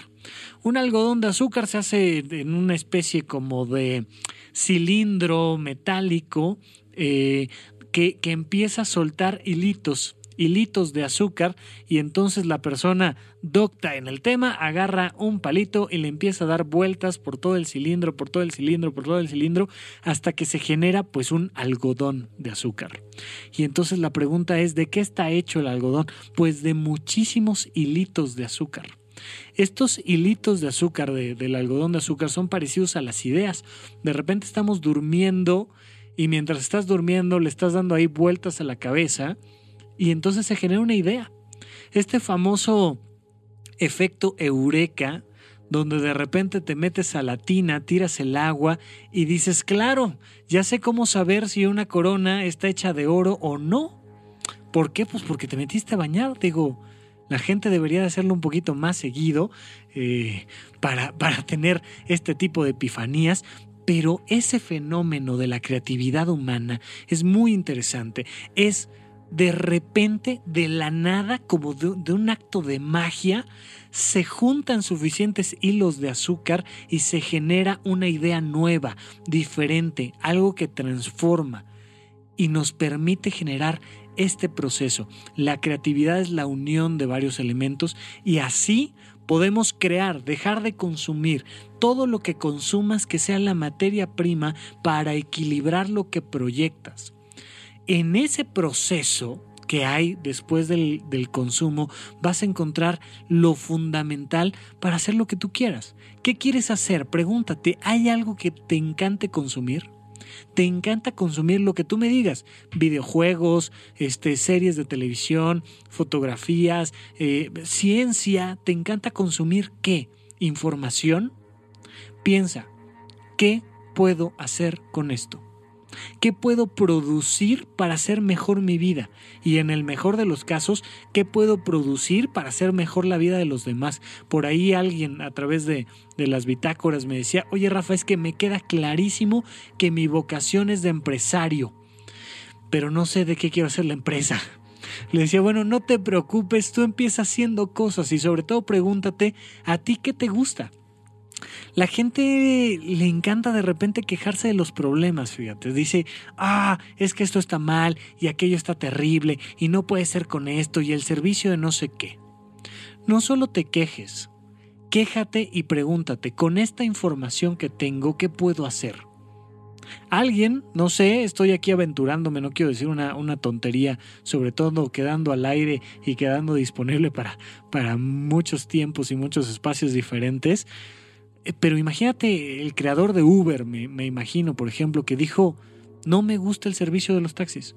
Un algodón de azúcar se hace en una especie como de cilindro metálico eh, que, empieza a soltar hilitos hilitos de azúcar y entonces la persona docta en el tema agarra un palito y le empieza a dar vueltas por todo el cilindro, por todo el cilindro, por todo el cilindro, hasta que se genera pues un algodón de azúcar. Y entonces la pregunta es, ¿de qué está hecho el algodón? Pues de muchísimos hilitos de azúcar. Estos hilitos de azúcar del algodón de azúcar son parecidos a las ideas. De repente estamos durmiendo y mientras estás durmiendo le estás dando ahí vueltas a la cabeza y entonces se genera una idea. Este famoso efecto eureka, donde de repente te metes a la tina, tiras el agua y dices, claro, ya sé cómo saber si una corona está hecha de oro o no. ¿Por qué? Pues porque te metiste a bañar, digo. La gente debería de hacerlo un poquito más seguido eh, para, para tener este tipo de epifanías, pero ese fenómeno de la creatividad humana es muy interesante. Es de repente, de la nada, como de, un acto de magia, se juntan suficientes hilos de azúcar y se genera una idea nueva, diferente, algo que transforma y nos permite generar este proceso. La creatividad es la unión de varios elementos y así podemos crear, dejar de consumir todo lo que consumas que sea la materia prima para equilibrar lo que proyectas en ese proceso que hay después del, consumo, vas a encontrar lo fundamental para hacer lo que tú quieras. ¿Qué quieres hacer? Pregúntate, ¿hay algo que te encante consumir? ¿Te encanta consumir lo que tú me digas? Videojuegos, este, series de televisión, fotografías, eh, ciencia. ¿Te encanta consumir qué? ¿Información? Piensa, ¿qué puedo hacer con esto? ¿Qué puedo producir para hacer mejor mi vida? Y en el mejor de los casos, ¿qué puedo producir para hacer mejor la vida de los demás? Por ahí alguien a través de, de las bitácoras me decía, oye Rafa, es que me queda clarísimo que mi vocación es de empresario, pero no sé de qué quiero hacer la empresa. Le decía, bueno, no te preocupes, tú empiezas haciendo cosas y sobre todo pregúntate, ¿a ti qué te gusta? La gente le encanta de repente quejarse de los problemas, fíjate. Dice, ah, es que esto está mal y aquello está terrible y no puede ser con esto y el servicio de no sé qué. No solo te quejes, quéjate y pregúntate, con esta información que tengo, ¿qué puedo hacer? Alguien, no sé, estoy aquí aventurándome, no quiero decir una, tontería, sobre todo quedando al aire y quedando disponible para, para muchos tiempos y muchos espacios diferentes. Eh, pero imagínate el creador de Uber, me, imagino, por ejemplo, que dijo, no me gusta el servicio de los taxis.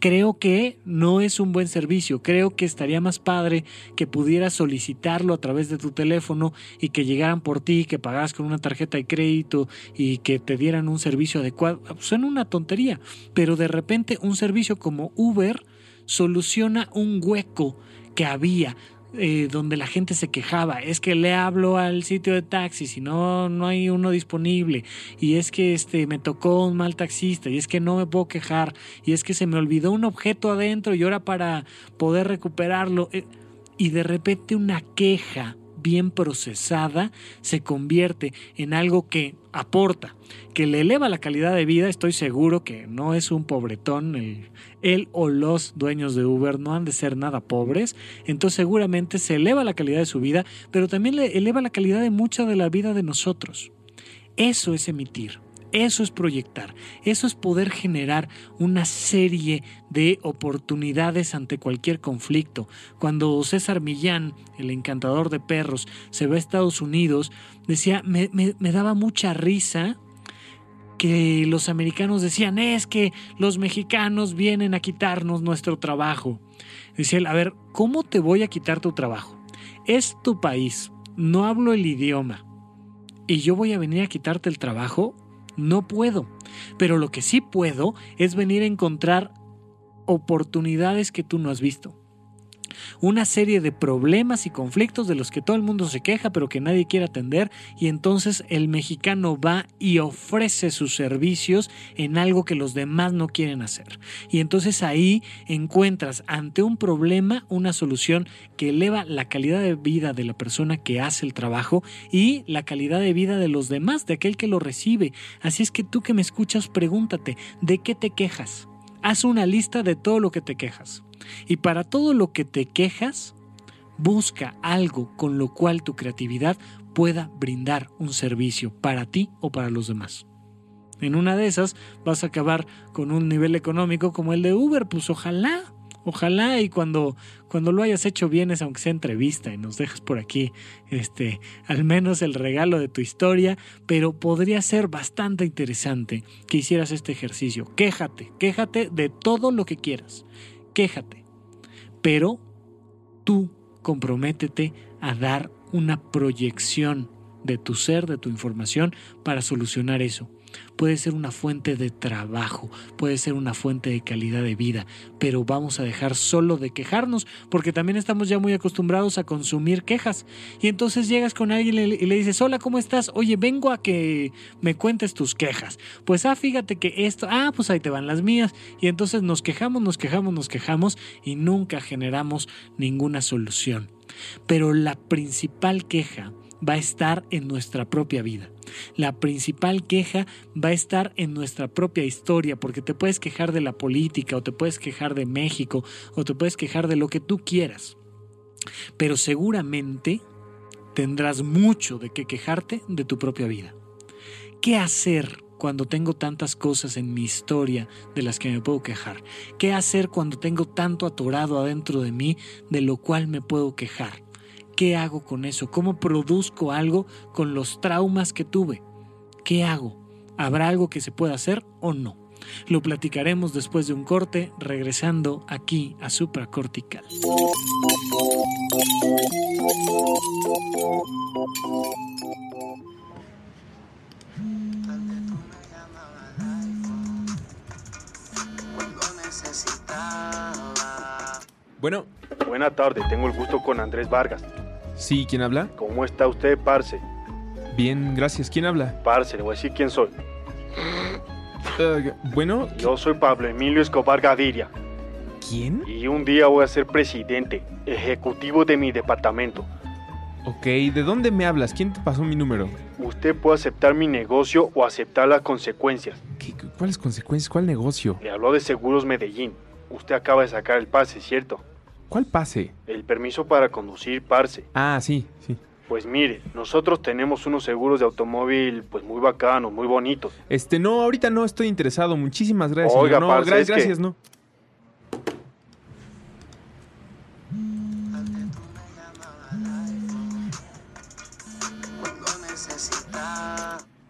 Creo que no es un buen servicio. Creo que estaría más padre que pudieras solicitarlo a través de tu teléfono y que llegaran por ti, que pagaras con una tarjeta de crédito y que te dieran un servicio adecuado. Suena una tontería, pero de repente un servicio como Uber soluciona un hueco que había, eh, donde la gente se quejaba, es que le hablo al sitio de taxis y no, no hay uno disponible, y es que este, me tocó un mal taxista, y es que no me puedo quejar, y es que se me olvidó un objeto adentro y ahora para poder recuperarlo, eh, y de repente una queja bien procesada se convierte en algo que aporta, que le eleva la calidad de vida, estoy seguro que no es un pobretón, el, él o los dueños de Uber no han de ser nada pobres, entonces seguramente se eleva la calidad de su vida, pero también le eleva la calidad de mucha de la vida de nosotros. Eso es emitir. Eso es proyectar, eso es poder generar una serie de oportunidades ante cualquier conflicto. Cuando César Millán, el encantador de perros, se va a Estados Unidos, decía, me, daba mucha risa que los americanos decían, es que los mexicanos vienen a quitarnos nuestro trabajo. Decía él, a ver, ¿cómo te voy a quitar tu trabajo? Es tu país, no hablo el idioma. ¿Y yo voy a venir a quitarte el trabajo? No puedo. Pero lo que sí puedo es venir a encontrar oportunidades que tú no has visto una serie de problemas y conflictos de los que todo el mundo se queja pero que nadie quiere atender y entonces el mexicano va y ofrece sus servicios en algo que los demás no quieren hacer. Y entonces ahí encuentras ante un problema una solución que eleva la calidad de vida de la persona que hace el trabajo y la calidad de vida de los demás, de aquel que lo recibe. Así es que tú que me escuchas, pregúntate, ¿de qué te quejas? Haz una lista de todo lo que te quejas. Y para todo lo que te quejas, busca algo con lo cual tu creatividad pueda brindar un servicio para ti o para los demás. En una de esas vas a acabar con un nivel económico como el de Uber, pues ojalá, ojalá y cuando, cuando lo hayas hecho vienes aunque sea entrevista y nos dejas por aquí este al menos el regalo de tu historia, pero podría ser bastante interesante que hicieras este ejercicio. Quéjate, quéjate de todo lo que quieras quéjate. Pero tú comprométete a dar una proyección de tu ser, de tu información, para solucionar eso puede ser una fuente de trabajo, puede ser una fuente de calidad de vida, pero vamos a dejar solo de quejarnos porque también estamos ya muy acostumbrados a consumir quejas. Y entonces llegas con alguien y le dices, hola, ¿cómo estás? Oye, vengo a que me cuentes tus quejas. Pues, ah, fíjate que esto, ah, pues ahí te van las mías. Y entonces nos quejamos, nos quejamos, nos quejamos y nunca generamos ninguna solución. Pero la principal queja va a estar en nuestra propia vida. La principal queja va a estar en nuestra propia historia, porque te puedes quejar de la política, o te puedes quejar de México, o te puedes quejar de lo que tú quieras. Pero seguramente tendrás mucho de qué quejarte de tu propia vida. ¿Qué hacer cuando tengo tantas cosas en mi historia de las que me puedo quejar? ¿Qué hacer cuando tengo tanto atorado adentro de mí de lo cual me puedo quejar? ¿Qué hago con eso? ¿Cómo produzco algo con los traumas que tuve? ¿Qué hago? ¿Habrá algo que se pueda hacer o no? Lo platicaremos después de un corte, regresando aquí a supracortical. Bueno. Buena tarde, tengo el gusto con Andrés Vargas. Sí, ¿quién habla? ¿Cómo está usted, Parce? Bien, gracias. ¿Quién habla? Parce, le voy a decir quién soy. Eh, bueno. Yo soy Pablo Emilio Escobar Gaviria. ¿Quién? Y un día voy a ser presidente, ejecutivo de mi departamento. Ok, ¿de dónde me hablas? ¿Quién te pasó mi número? Usted puede aceptar mi negocio o aceptar las consecuencias. ¿Qué, ¿Cuáles consecuencias? ¿Cuál negocio? Le habló de Seguros Medellín. Usted acaba de sacar el pase, ¿cierto? ¿Cuál pase? El permiso para conducir, parce. Ah, sí, sí. Pues mire, nosotros tenemos unos seguros de automóvil pues muy bacanos, muy bonitos. Este, no, ahorita no estoy interesado. Muchísimas gracias. Oiga, no, parce, gracias, es que- gracias, no.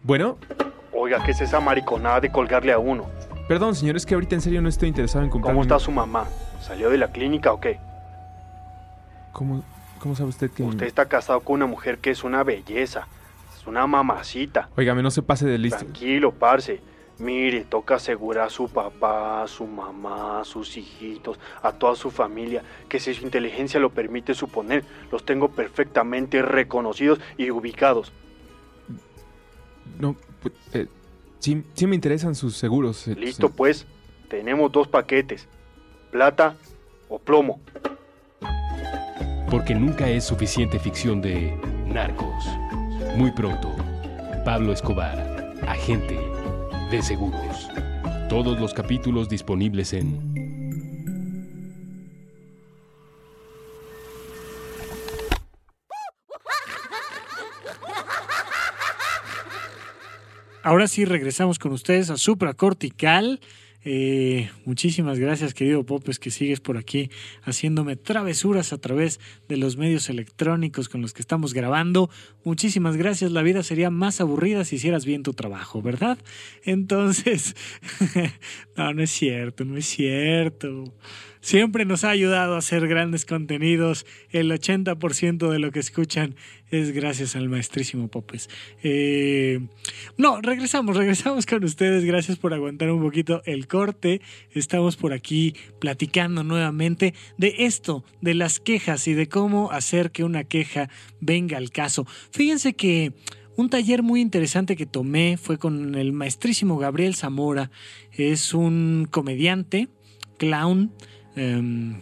Bueno, Oiga, ¿qué es esa mariconada de colgarle a uno? perdón, señor, es que ahorita en serio no estoy interesado en comprar. ¿Cómo está su mamá? ¿Salió de la clínica o qué? ¿Cómo, cómo sabe usted que.? Usted está casado con una mujer que es una belleza. Es una mamacita. Óigame, no se pase de listo. Tranquilo, parce. Mire, toca asegurar a su papá, a su mamá, a sus hijitos, a toda su familia, que si su inteligencia lo permite suponer, los tengo perfectamente reconocidos y ubicados. No, pues, eh, sí, sí me interesan sus seguros. eh, Listo, pues. Tenemos dos paquetes. Plata o plomo. Porque nunca es suficiente ficción de narcos. Muy pronto, Pablo Escobar, agente de seguros. Todos los capítulos disponibles en Ahora sí regresamos con ustedes a Supracortical. Eh, muchísimas gracias, querido Popes, que sigues por aquí haciéndome travesuras a través de los medios electrónicos con los que estamos grabando. Muchísimas gracias. La vida sería más aburrida si hicieras bien tu trabajo, ¿verdad? Entonces, no, no es cierto, no es cierto. Siempre nos ha ayudado a hacer grandes contenidos. El 80% de lo que escuchan es gracias al maestrísimo Popes. Eh, no, regresamos, regresamos con ustedes. Gracias por aguantar un poquito el corte. Estamos por aquí platicando nuevamente de esto, de las quejas y de cómo hacer que una queja venga al caso. Fíjense que un taller muy interesante que tomé fue con el maestrísimo Gabriel Zamora. Es un comediante, clown, em,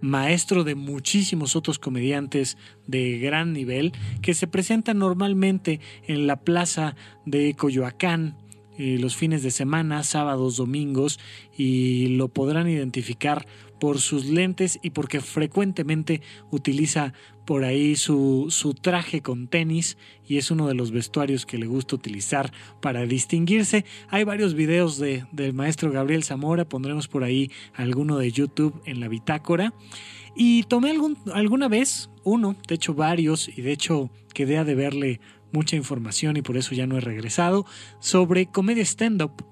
maestro de muchísimos otros comediantes de gran nivel que se presentan normalmente en la plaza de Coyoacán eh, los fines de semana, sábados, domingos y lo podrán identificar por sus lentes y porque frecuentemente utiliza por ahí su, su traje con tenis y es uno de los vestuarios que le gusta utilizar para distinguirse. Hay varios videos de, del maestro Gabriel Zamora, pondremos por ahí alguno de YouTube en la bitácora. Y tomé algún, alguna vez uno, de hecho varios, y de hecho quedé a deberle mucha información y por eso ya no he regresado, sobre comedia stand-up.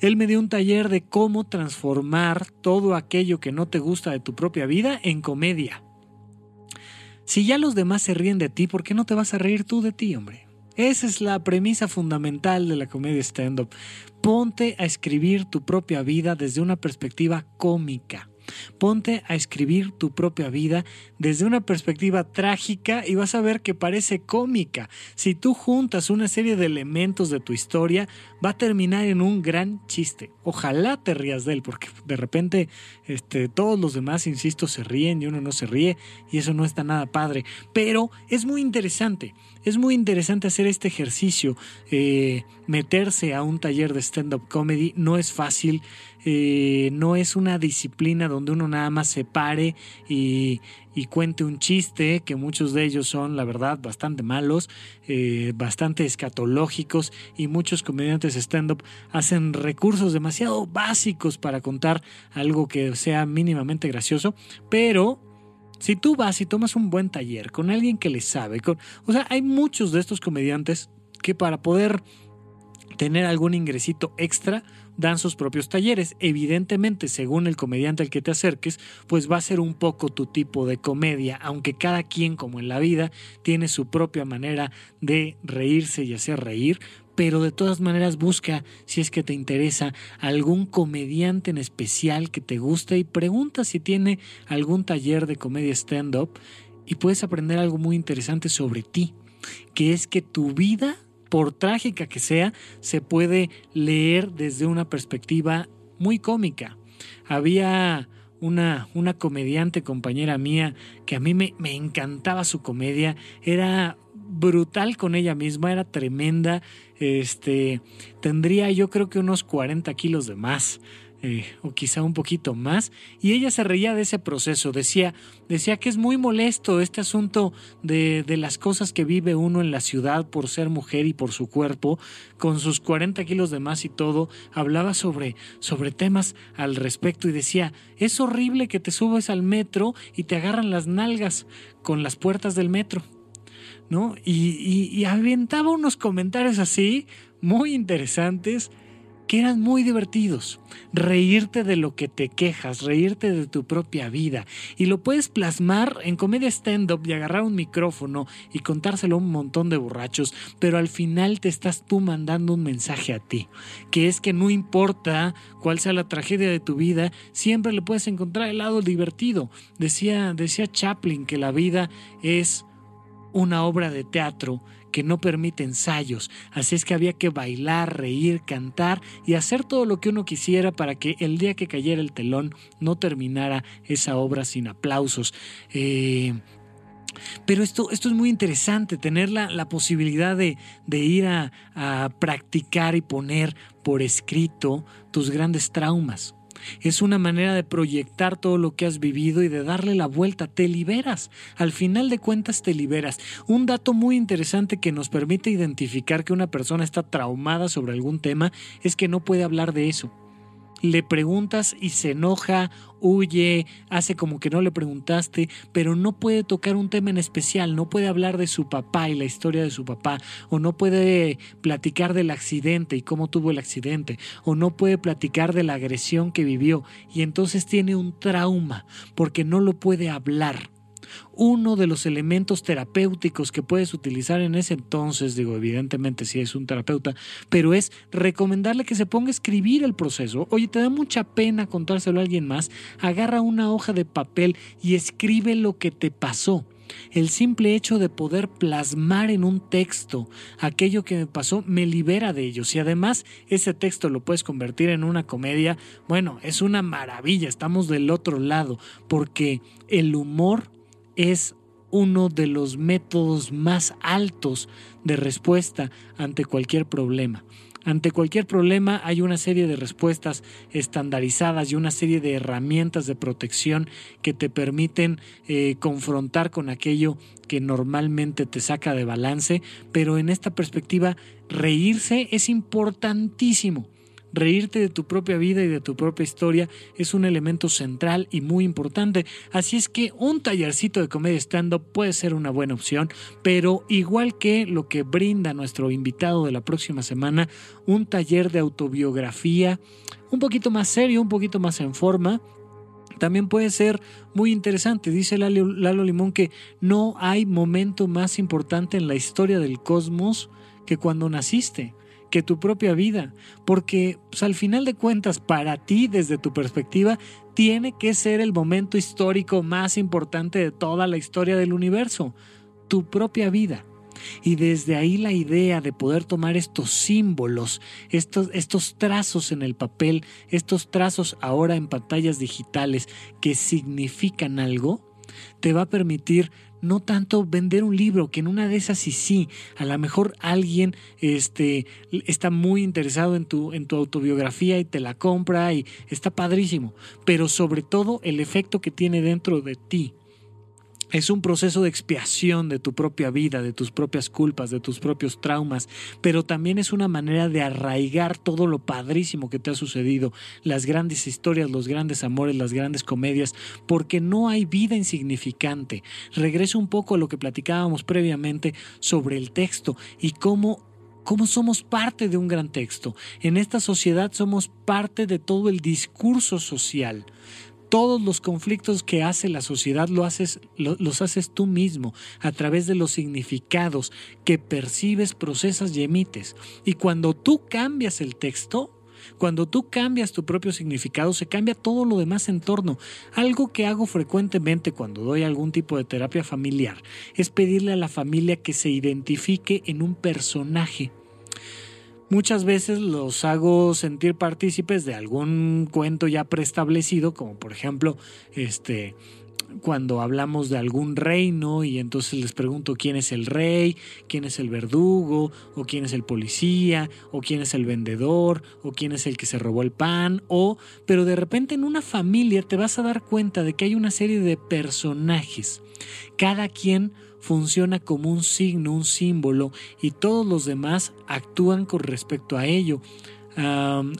Él me dio un taller de cómo transformar todo aquello que no te gusta de tu propia vida en comedia. Si ya los demás se ríen de ti, ¿por qué no te vas a reír tú de ti, hombre? Esa es la premisa fundamental de la comedia stand-up. Ponte a escribir tu propia vida desde una perspectiva cómica. Ponte a escribir tu propia vida desde una perspectiva trágica y vas a ver que parece cómica. Si tú juntas una serie de elementos de tu historia, va a terminar en un gran chiste. Ojalá te rías de él, porque de repente este, todos los demás, insisto, se ríen y uno no se ríe y eso no está nada padre. Pero es muy interesante, es muy interesante hacer este ejercicio. Eh, meterse a un taller de stand-up comedy no es fácil. Eh, no es una disciplina donde uno nada más se pare y, cuente un chiste, que muchos de ellos son, la verdad, bastante malos, eh, bastante escatológicos y muchos comediantes stand-up hacen recursos demasiado básicos para contar algo que sea mínimamente gracioso, pero si tú vas y tomas un buen taller con alguien que le sabe, con, o sea, hay muchos de estos comediantes que para poder tener algún ingresito extra, dan sus propios talleres. Evidentemente, según el comediante al que te acerques, pues va a ser un poco tu tipo de comedia, aunque cada quien, como en la vida, tiene su propia manera de reírse y hacer reír, pero de todas maneras busca, si es que te interesa, algún comediante en especial que te guste y pregunta si tiene algún taller de comedia stand-up y puedes aprender algo muy interesante sobre ti, que es que tu vida por trágica que sea, se puede leer desde una perspectiva muy cómica. Había una, una comediante compañera mía que a mí me, me encantaba su comedia, era brutal con ella misma, era tremenda, este, tendría yo creo que unos 40 kilos de más. Eh, o quizá un poquito más, y ella se reía de ese proceso, decía, decía que es muy molesto este asunto de, de, las cosas que vive uno en la ciudad por ser mujer y por su cuerpo, con sus 40 kilos de más y todo, hablaba sobre, sobre temas al respecto y decía, es horrible que te subes al metro y te agarran las nalgas con las puertas del metro. ¿No? Y, y, y aventaba unos comentarios así, muy interesantes, que eran muy divertidos. Reírte de lo que te quejas, reírte de tu propia vida. Y lo puedes plasmar en comedia stand-up y agarrar un micrófono y contárselo a un montón de borrachos, pero al final te estás tú mandando un mensaje a ti, que es que no importa cuál sea la tragedia de tu vida, siempre le puedes encontrar el lado divertido. Decía, decía Chaplin que la vida es una obra de teatro que no permite ensayos, así es que había que bailar, reír, cantar y hacer todo lo que uno quisiera para que el día que cayera el telón no terminara esa obra sin aplausos. Eh, pero esto, esto es muy interesante, tener la, posibilidad de, ir a practicar y poner por escrito tus grandes traumas. Es una manera de proyectar todo lo que has vivido y de darle la vuelta. Te liberas. Al final de cuentas te liberas. Un dato muy interesante que nos permite identificar que una persona está traumada sobre algún tema es que no puede hablar de eso le preguntas y se enoja, huye, hace como que no le preguntaste, pero no puede tocar un tema en especial, no puede hablar de su papá y la historia de su papá, o no puede platicar del accidente y cómo tuvo el accidente, o no puede platicar de la agresión que vivió, y entonces tiene un trauma porque no lo puede hablar uno de los elementos terapéuticos que puedes utilizar en ese entonces, digo, evidentemente si es un terapeuta, pero es recomendarle que se ponga a escribir el proceso. Oye, te da mucha pena contárselo a alguien más, agarra una hoja de papel y escribe lo que te pasó. El simple hecho de poder plasmar en un texto aquello que me pasó me libera de ello. Si además ese texto lo puedes convertir en una comedia, bueno, es una maravilla, estamos del otro lado, porque el humor es uno de los métodos más altos de respuesta ante cualquier problema. Ante cualquier problema hay una serie de respuestas estandarizadas y una serie de herramientas de protección que te permiten eh, confrontar con aquello que normalmente te saca de balance, pero en esta perspectiva reírse es importantísimo. Reírte de tu propia vida y de tu propia historia es un elemento central y muy importante. Así es que un tallercito de comedia stand-up puede ser una buena opción, pero igual que lo que brinda nuestro invitado de la próxima semana, un taller de autobiografía un poquito más serio, un poquito más en forma, también puede ser muy interesante. Dice Lalo, Lalo, Limón que no hay momento más importante en la historia del cosmos que cuando naciste, que tu propia vida. Porque pues, al final de cuentas, para ti, desde tu perspectiva, tiene que ser el momento histórico más importante de toda la historia del universo. Tu propia vida. Y desde ahí la idea de poder tomar estos símbolos, estos, estos trazos en el papel, estos trazos ahora en pantallas digitales que significan algo, te va a permitir no tanto vender un libro, que en una de esas sí sí, a lo mejor alguien este, está muy interesado en tu, en tu autobiografía y te la compra y está padrísimo, pero sobre todo el efecto que tiene dentro de ti es un proceso de expiación de tu propia vida, de tus propias culpas, de tus propios traumas, pero también es una manera de arraigar todo lo padrísimo que te ha sucedido, las grandes historias, los grandes amores, las grandes comedias, porque no hay vida insignificante. Regreso un poco a lo que platicábamos previamente sobre el texto y cómo cómo somos parte de un gran texto. En esta sociedad somos parte de todo el discurso social todos los conflictos que hace la sociedad los haces tú mismo a través de los significados que percibes, procesas y emites. Y cuando tú cambias el texto, cuando tú cambias tu propio significado, se cambia todo lo demás en torno. Algo que hago frecuentemente cuando doy algún tipo de terapia familiar es pedirle a la familia que se identifique en un personaje muchas veces los hago sentir partícipes de algún cuento ya preestablecido, como por ejemplo, este cuando hablamos de algún reino y entonces les pregunto quién es el rey, quién es el verdugo, o quién es el policía, o quién es el vendedor, o quién es el que se robó el pan, o pero de repente en una familia te vas a dar cuenta de que hay una serie de personajes, cada quien funciona como un signo, un símbolo, y todos los demás actúan con respecto a ello.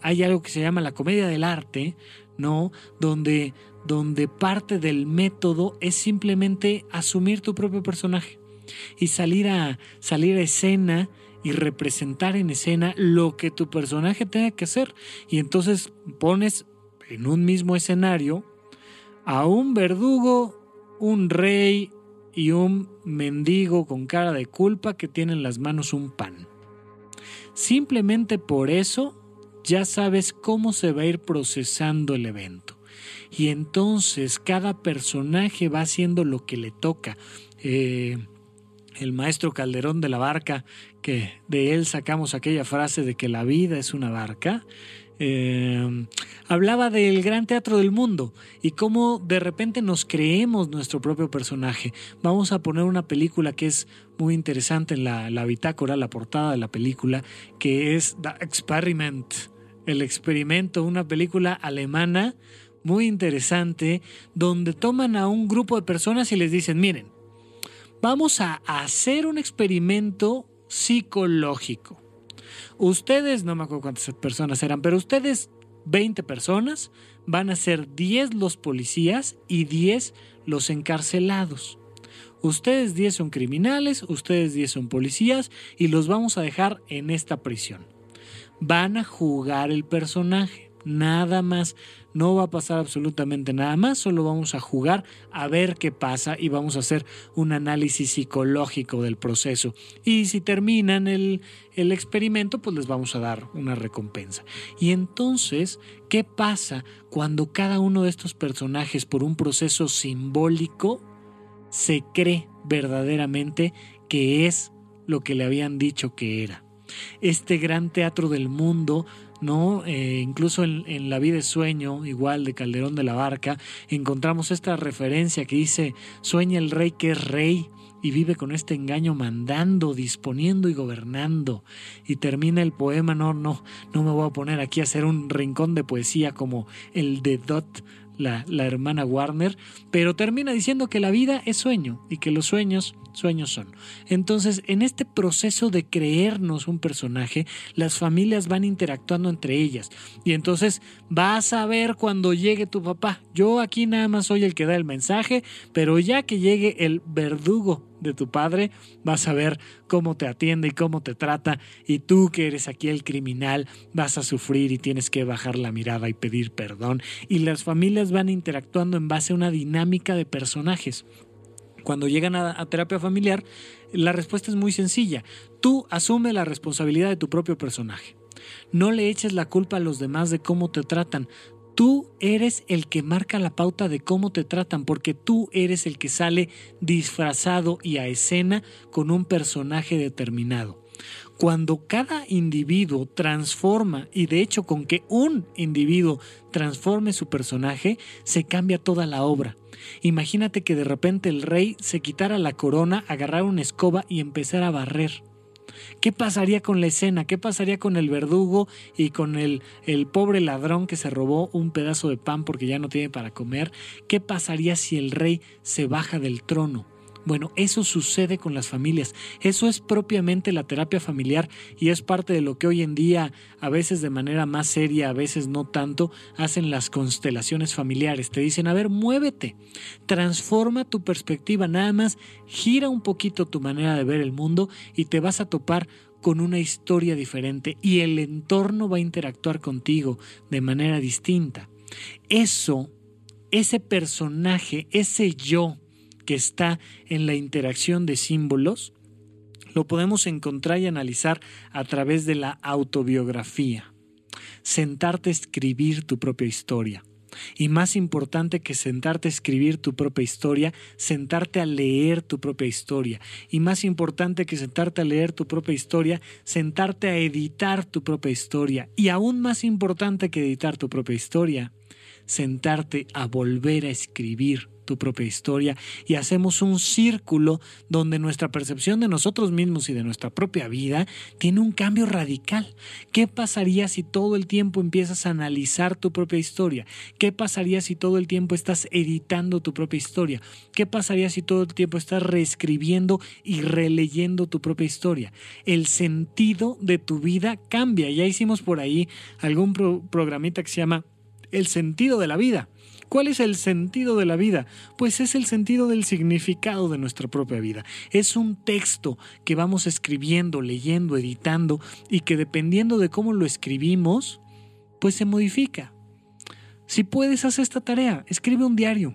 hay algo que se llama la comedia del arte, ¿no? Donde, donde parte del método es simplemente asumir tu propio personaje y salir a, salir a escena y representar en escena lo que tu personaje tenga que hacer. Y entonces pones en un mismo escenario a un verdugo, un rey, y un mendigo con cara de culpa que tiene en las manos un pan. Simplemente por eso ya sabes cómo se va a ir procesando el evento. Y entonces cada personaje va haciendo lo que le toca. Eh, el maestro Calderón de la Barca, que de él sacamos aquella frase de que la vida es una barca, eh, hablaba del gran teatro del mundo y cómo de repente nos creemos nuestro propio personaje. Vamos a poner una película que es muy interesante en la, la bitácora, la portada de la película, que es The Experiment, el experimento, una película alemana muy interesante, donde toman a un grupo de personas y les dicen, miren, vamos a hacer un experimento psicológico Ustedes, no me acuerdo cuántas personas eran, pero ustedes, 20 personas, van a ser 10 los policías y 10 los encarcelados. Ustedes 10 son criminales, ustedes 10 son policías y los vamos a dejar en esta prisión. Van a jugar el personaje, nada más. No va a pasar absolutamente nada más, solo vamos a jugar a ver qué pasa y vamos a hacer un análisis psicológico del proceso. Y si terminan el, experimento, pues les vamos a dar una recompensa. Y entonces, ¿qué pasa cuando cada uno de estos personajes, por un proceso simbólico, se cree verdaderamente que es lo que le habían dicho que era? Este gran teatro del mundo ¿no? Eh, incluso en, La vida es sueño, igual de Calderón de la Barca, encontramos esta referencia que dice, sueña el rey que es rey y vive con este engaño mandando, disponiendo y gobernando. Y termina el poema, no, no, no me voy a poner aquí a hacer un rincón de poesía como el de Dot, la, la, hermana Warner, pero termina diciendo que la vida es sueño y que los sueños, sueños son. Entonces, en este proceso de creernos un personaje, las familias van interactuando entre ellas. Y entonces vas a ver cuando llegue tu papá. Yo aquí nada más soy el que da el mensaje, pero ya que llegue el verdugo de tu padre, vas a ver cómo te atiende y cómo te trata, y tú que eres aquí el criminal, vas a sufrir y tienes que bajar la mirada y pedir perdón, y las familias van interactuando en base a una dinámica de personajes. Cuando llegan a, terapia familiar, la respuesta es muy sencilla. Tú asume la responsabilidad de tu propio personaje. No le eches la culpa a los demás de cómo te tratan. Tú eres el que marca la pauta de cómo te tratan, porque tú eres el que sale disfrazado y a escena con un personaje determinado. Cuando cada individuo transforma, y de hecho con que un individuo transforme su personaje, se cambia toda la obra. Imagínate que de repente el rey se quitara la corona, agarrara una escoba y empezara a barrer. ¿Qué pasaría con la escena? ¿Qué pasaría con el verdugo y con el, el pobre ladrón que se robó un pedazo de pan porque ya no tiene para comer? ¿Qué pasaría si el rey se baja del trono? Bueno, eso sucede con las familias. Eso es propiamente la terapia familiar y es parte de lo que hoy en día, a veces de manera más seria, a veces no tanto, hacen las constelaciones familiares. Te dicen, a ver, muévete, transforma tu perspectiva, nada más gira un poquito tu manera de ver el mundo y te vas a topar con una historia diferente y el entorno va a interactuar contigo de manera distinta. Eso, ese personaje, ese yo, que está en la interacción de símbolos, lo podemos encontrar y analizar a través de la autobiografía. Sentarte a escribir tu propia historia. Y más importante que sentarte a escribir tu propia historia, sentarte a leer tu propia historia. Y más importante que sentarte a leer tu propia historia, sentarte a editar tu propia historia. Y aún más importante que editar tu propia historia, sentarte a volver a escribir tu propia historia y hacemos un círculo donde nuestra percepción de nosotros mismos y de nuestra propia vida tiene un cambio radical. ¿Qué pasaría si todo el tiempo empiezas a analizar tu propia historia? ¿Qué pasaría si todo el tiempo estás editando tu propia historia? ¿Qué pasaría si todo el tiempo estás reescribiendo y releyendo tu propia historia? El sentido de tu vida cambia. Ya hicimos por ahí algún programita que se llama El sentido de la vida. ¿Cuál es el sentido de la vida? Pues es el sentido del significado de nuestra propia vida. Es un texto que vamos escribiendo, leyendo, editando y que dependiendo de cómo lo escribimos, pues se modifica. Si puedes, hacer esta tarea. Escribe un diario.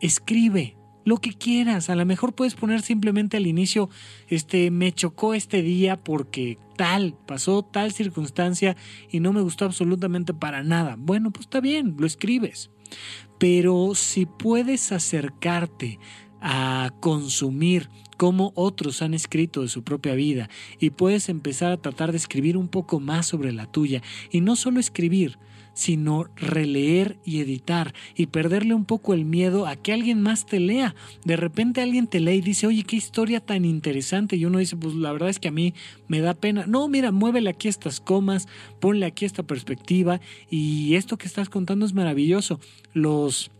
Escribe lo que quieras. A lo mejor puedes poner simplemente al inicio, este, me chocó este día porque tal, pasó tal circunstancia y no me gustó absolutamente para nada. Bueno, pues está bien, lo escribes. Pero si puedes acercarte a consumir como otros han escrito de su propia vida y puedes empezar a tratar de escribir un poco más sobre la tuya y no solo escribir, sino releer y editar y perderle un poco el miedo a que alguien más te lea. De repente alguien te lee y dice, oye, qué historia tan interesante. Y uno dice, pues la verdad es que a mí me da pena. No, mira, muévele aquí estas comas, ponle aquí esta perspectiva y esto que estás contando es maravilloso. Los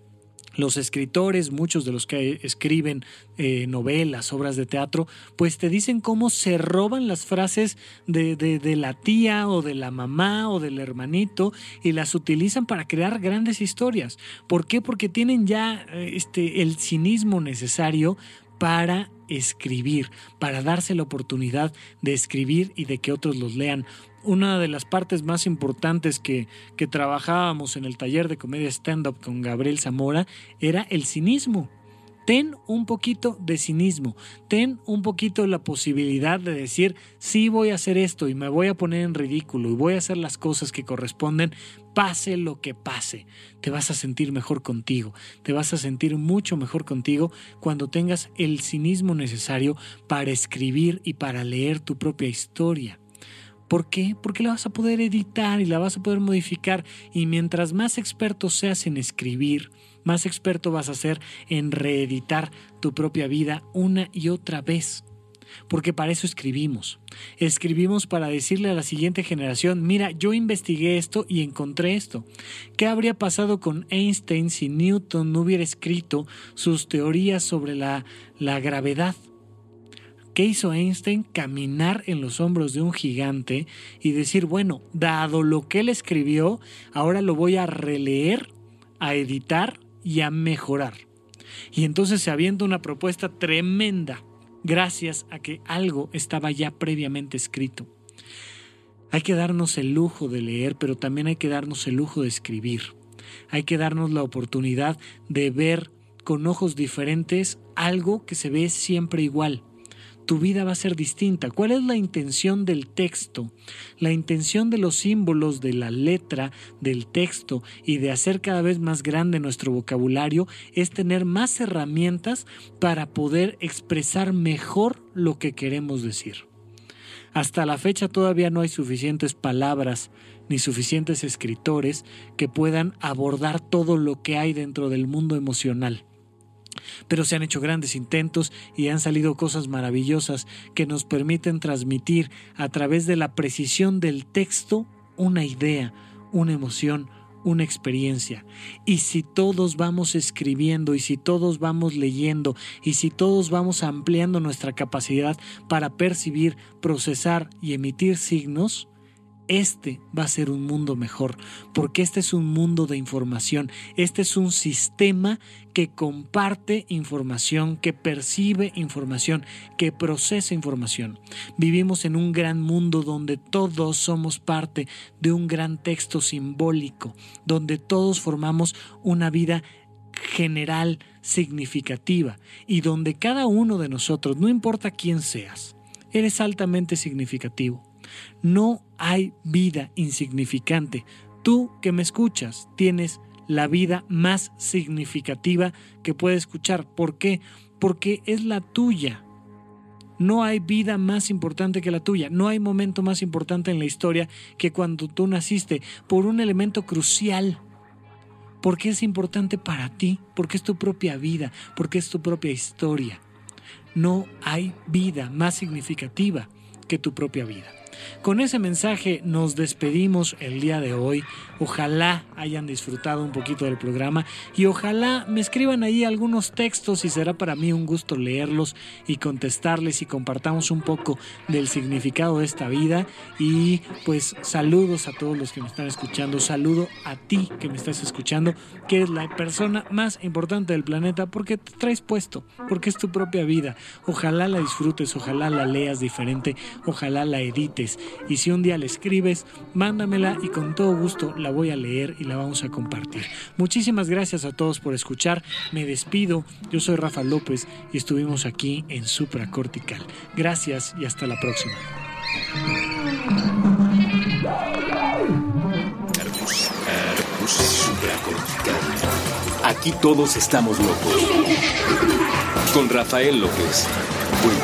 los escritores, muchos de los que escriben eh, novelas, obras de teatro, pues te dicen cómo se roban las frases de, de, la tía o de la mamá o del hermanito y las utilizan para crear grandes historias. ¿Por qué? Porque tienen ya eh, este, el cinismo necesario para escribir, para darse la oportunidad de escribir y de que otros los lean una de las partes más importantes que, que trabajábamos en el taller de comedia stand-up con Gabriel Zamora era el cinismo. Ten un poquito de cinismo, ten un poquito la posibilidad de decir, sí voy a hacer esto y me voy a poner en ridículo y voy a hacer las cosas que corresponden, pase lo que pase. Te vas a sentir mejor contigo, te vas a sentir mucho mejor contigo cuando tengas el cinismo necesario para escribir y para leer tu propia historia. ¿Por qué? Porque la vas a poder editar y la vas a poder modificar y mientras más experto seas en escribir, más experto vas a ser en reeditar tu propia vida una y otra vez. Porque para eso escribimos. Escribimos para decirle a la siguiente generación, mira, yo investigué esto y encontré esto. ¿Qué habría pasado con Einstein si Newton no hubiera escrito sus teorías sobre la, la gravedad? ¿Qué hizo Einstein? Caminar en los hombros de un gigante y decir, bueno, dado lo que él escribió, ahora lo voy a releer, a editar y a mejorar. Y entonces se avienta una propuesta tremenda gracias a que algo estaba ya previamente escrito. Hay que darnos el lujo de leer, pero también hay que darnos el lujo de escribir. Hay que darnos la oportunidad de ver con ojos diferentes algo que se ve siempre igual. Tu vida va a ser distinta. ¿Cuál es la intención del texto? La intención de los símbolos, de la letra, del texto y de hacer cada vez más grande nuestro vocabulario es tener más herramientas para poder expresar mejor lo que queremos decir. Hasta la fecha todavía no hay suficientes palabras ni suficientes escritores que puedan abordar todo lo que hay dentro del mundo emocional. Pero se han hecho grandes intentos y han salido cosas maravillosas que nos permiten transmitir a través de la precisión del texto una idea, una emoción, una experiencia. Y si todos vamos escribiendo y si todos vamos leyendo y si todos vamos ampliando nuestra capacidad para percibir, procesar y emitir signos, este va a ser un mundo mejor, porque este es un mundo de información, este es un sistema que comparte información, que percibe información, que procesa información. Vivimos en un gran mundo donde todos somos parte de un gran texto simbólico, donde todos formamos una vida general significativa y donde cada uno de nosotros, no importa quién seas, eres altamente significativo no hay vida insignificante. Tú que me escuchas tienes la vida más significativa que puedes escuchar. ¿Por qué? Porque es la tuya. No hay vida más importante que la tuya. No hay momento más importante en la historia que cuando tú naciste por un elemento crucial. Porque es importante para ti, porque es tu propia vida, porque es tu propia historia. No hay vida más significativa que tu propia vida. Con ese mensaje nos despedimos el día de hoy. Ojalá hayan disfrutado un poquito del programa y ojalá me escriban ahí algunos textos y será para mí un gusto leerlos y contestarles y compartamos un poco del significado de esta vida. Y pues saludos a todos los que me están escuchando. Saludo a ti que me estás escuchando, que es la persona más importante del planeta porque te traes puesto, porque es tu propia vida. Ojalá la disfrutes, ojalá la leas diferente, ojalá la edites y si un día la escribes, mándamela y con todo gusto la voy a leer y la vamos a compartir. Muchísimas gracias a todos por escuchar. Me despido. Yo soy Rafa López y estuvimos aquí en Supracortical. Gracias y hasta la próxima. Aquí todos estamos locos. Con Rafael López. Buen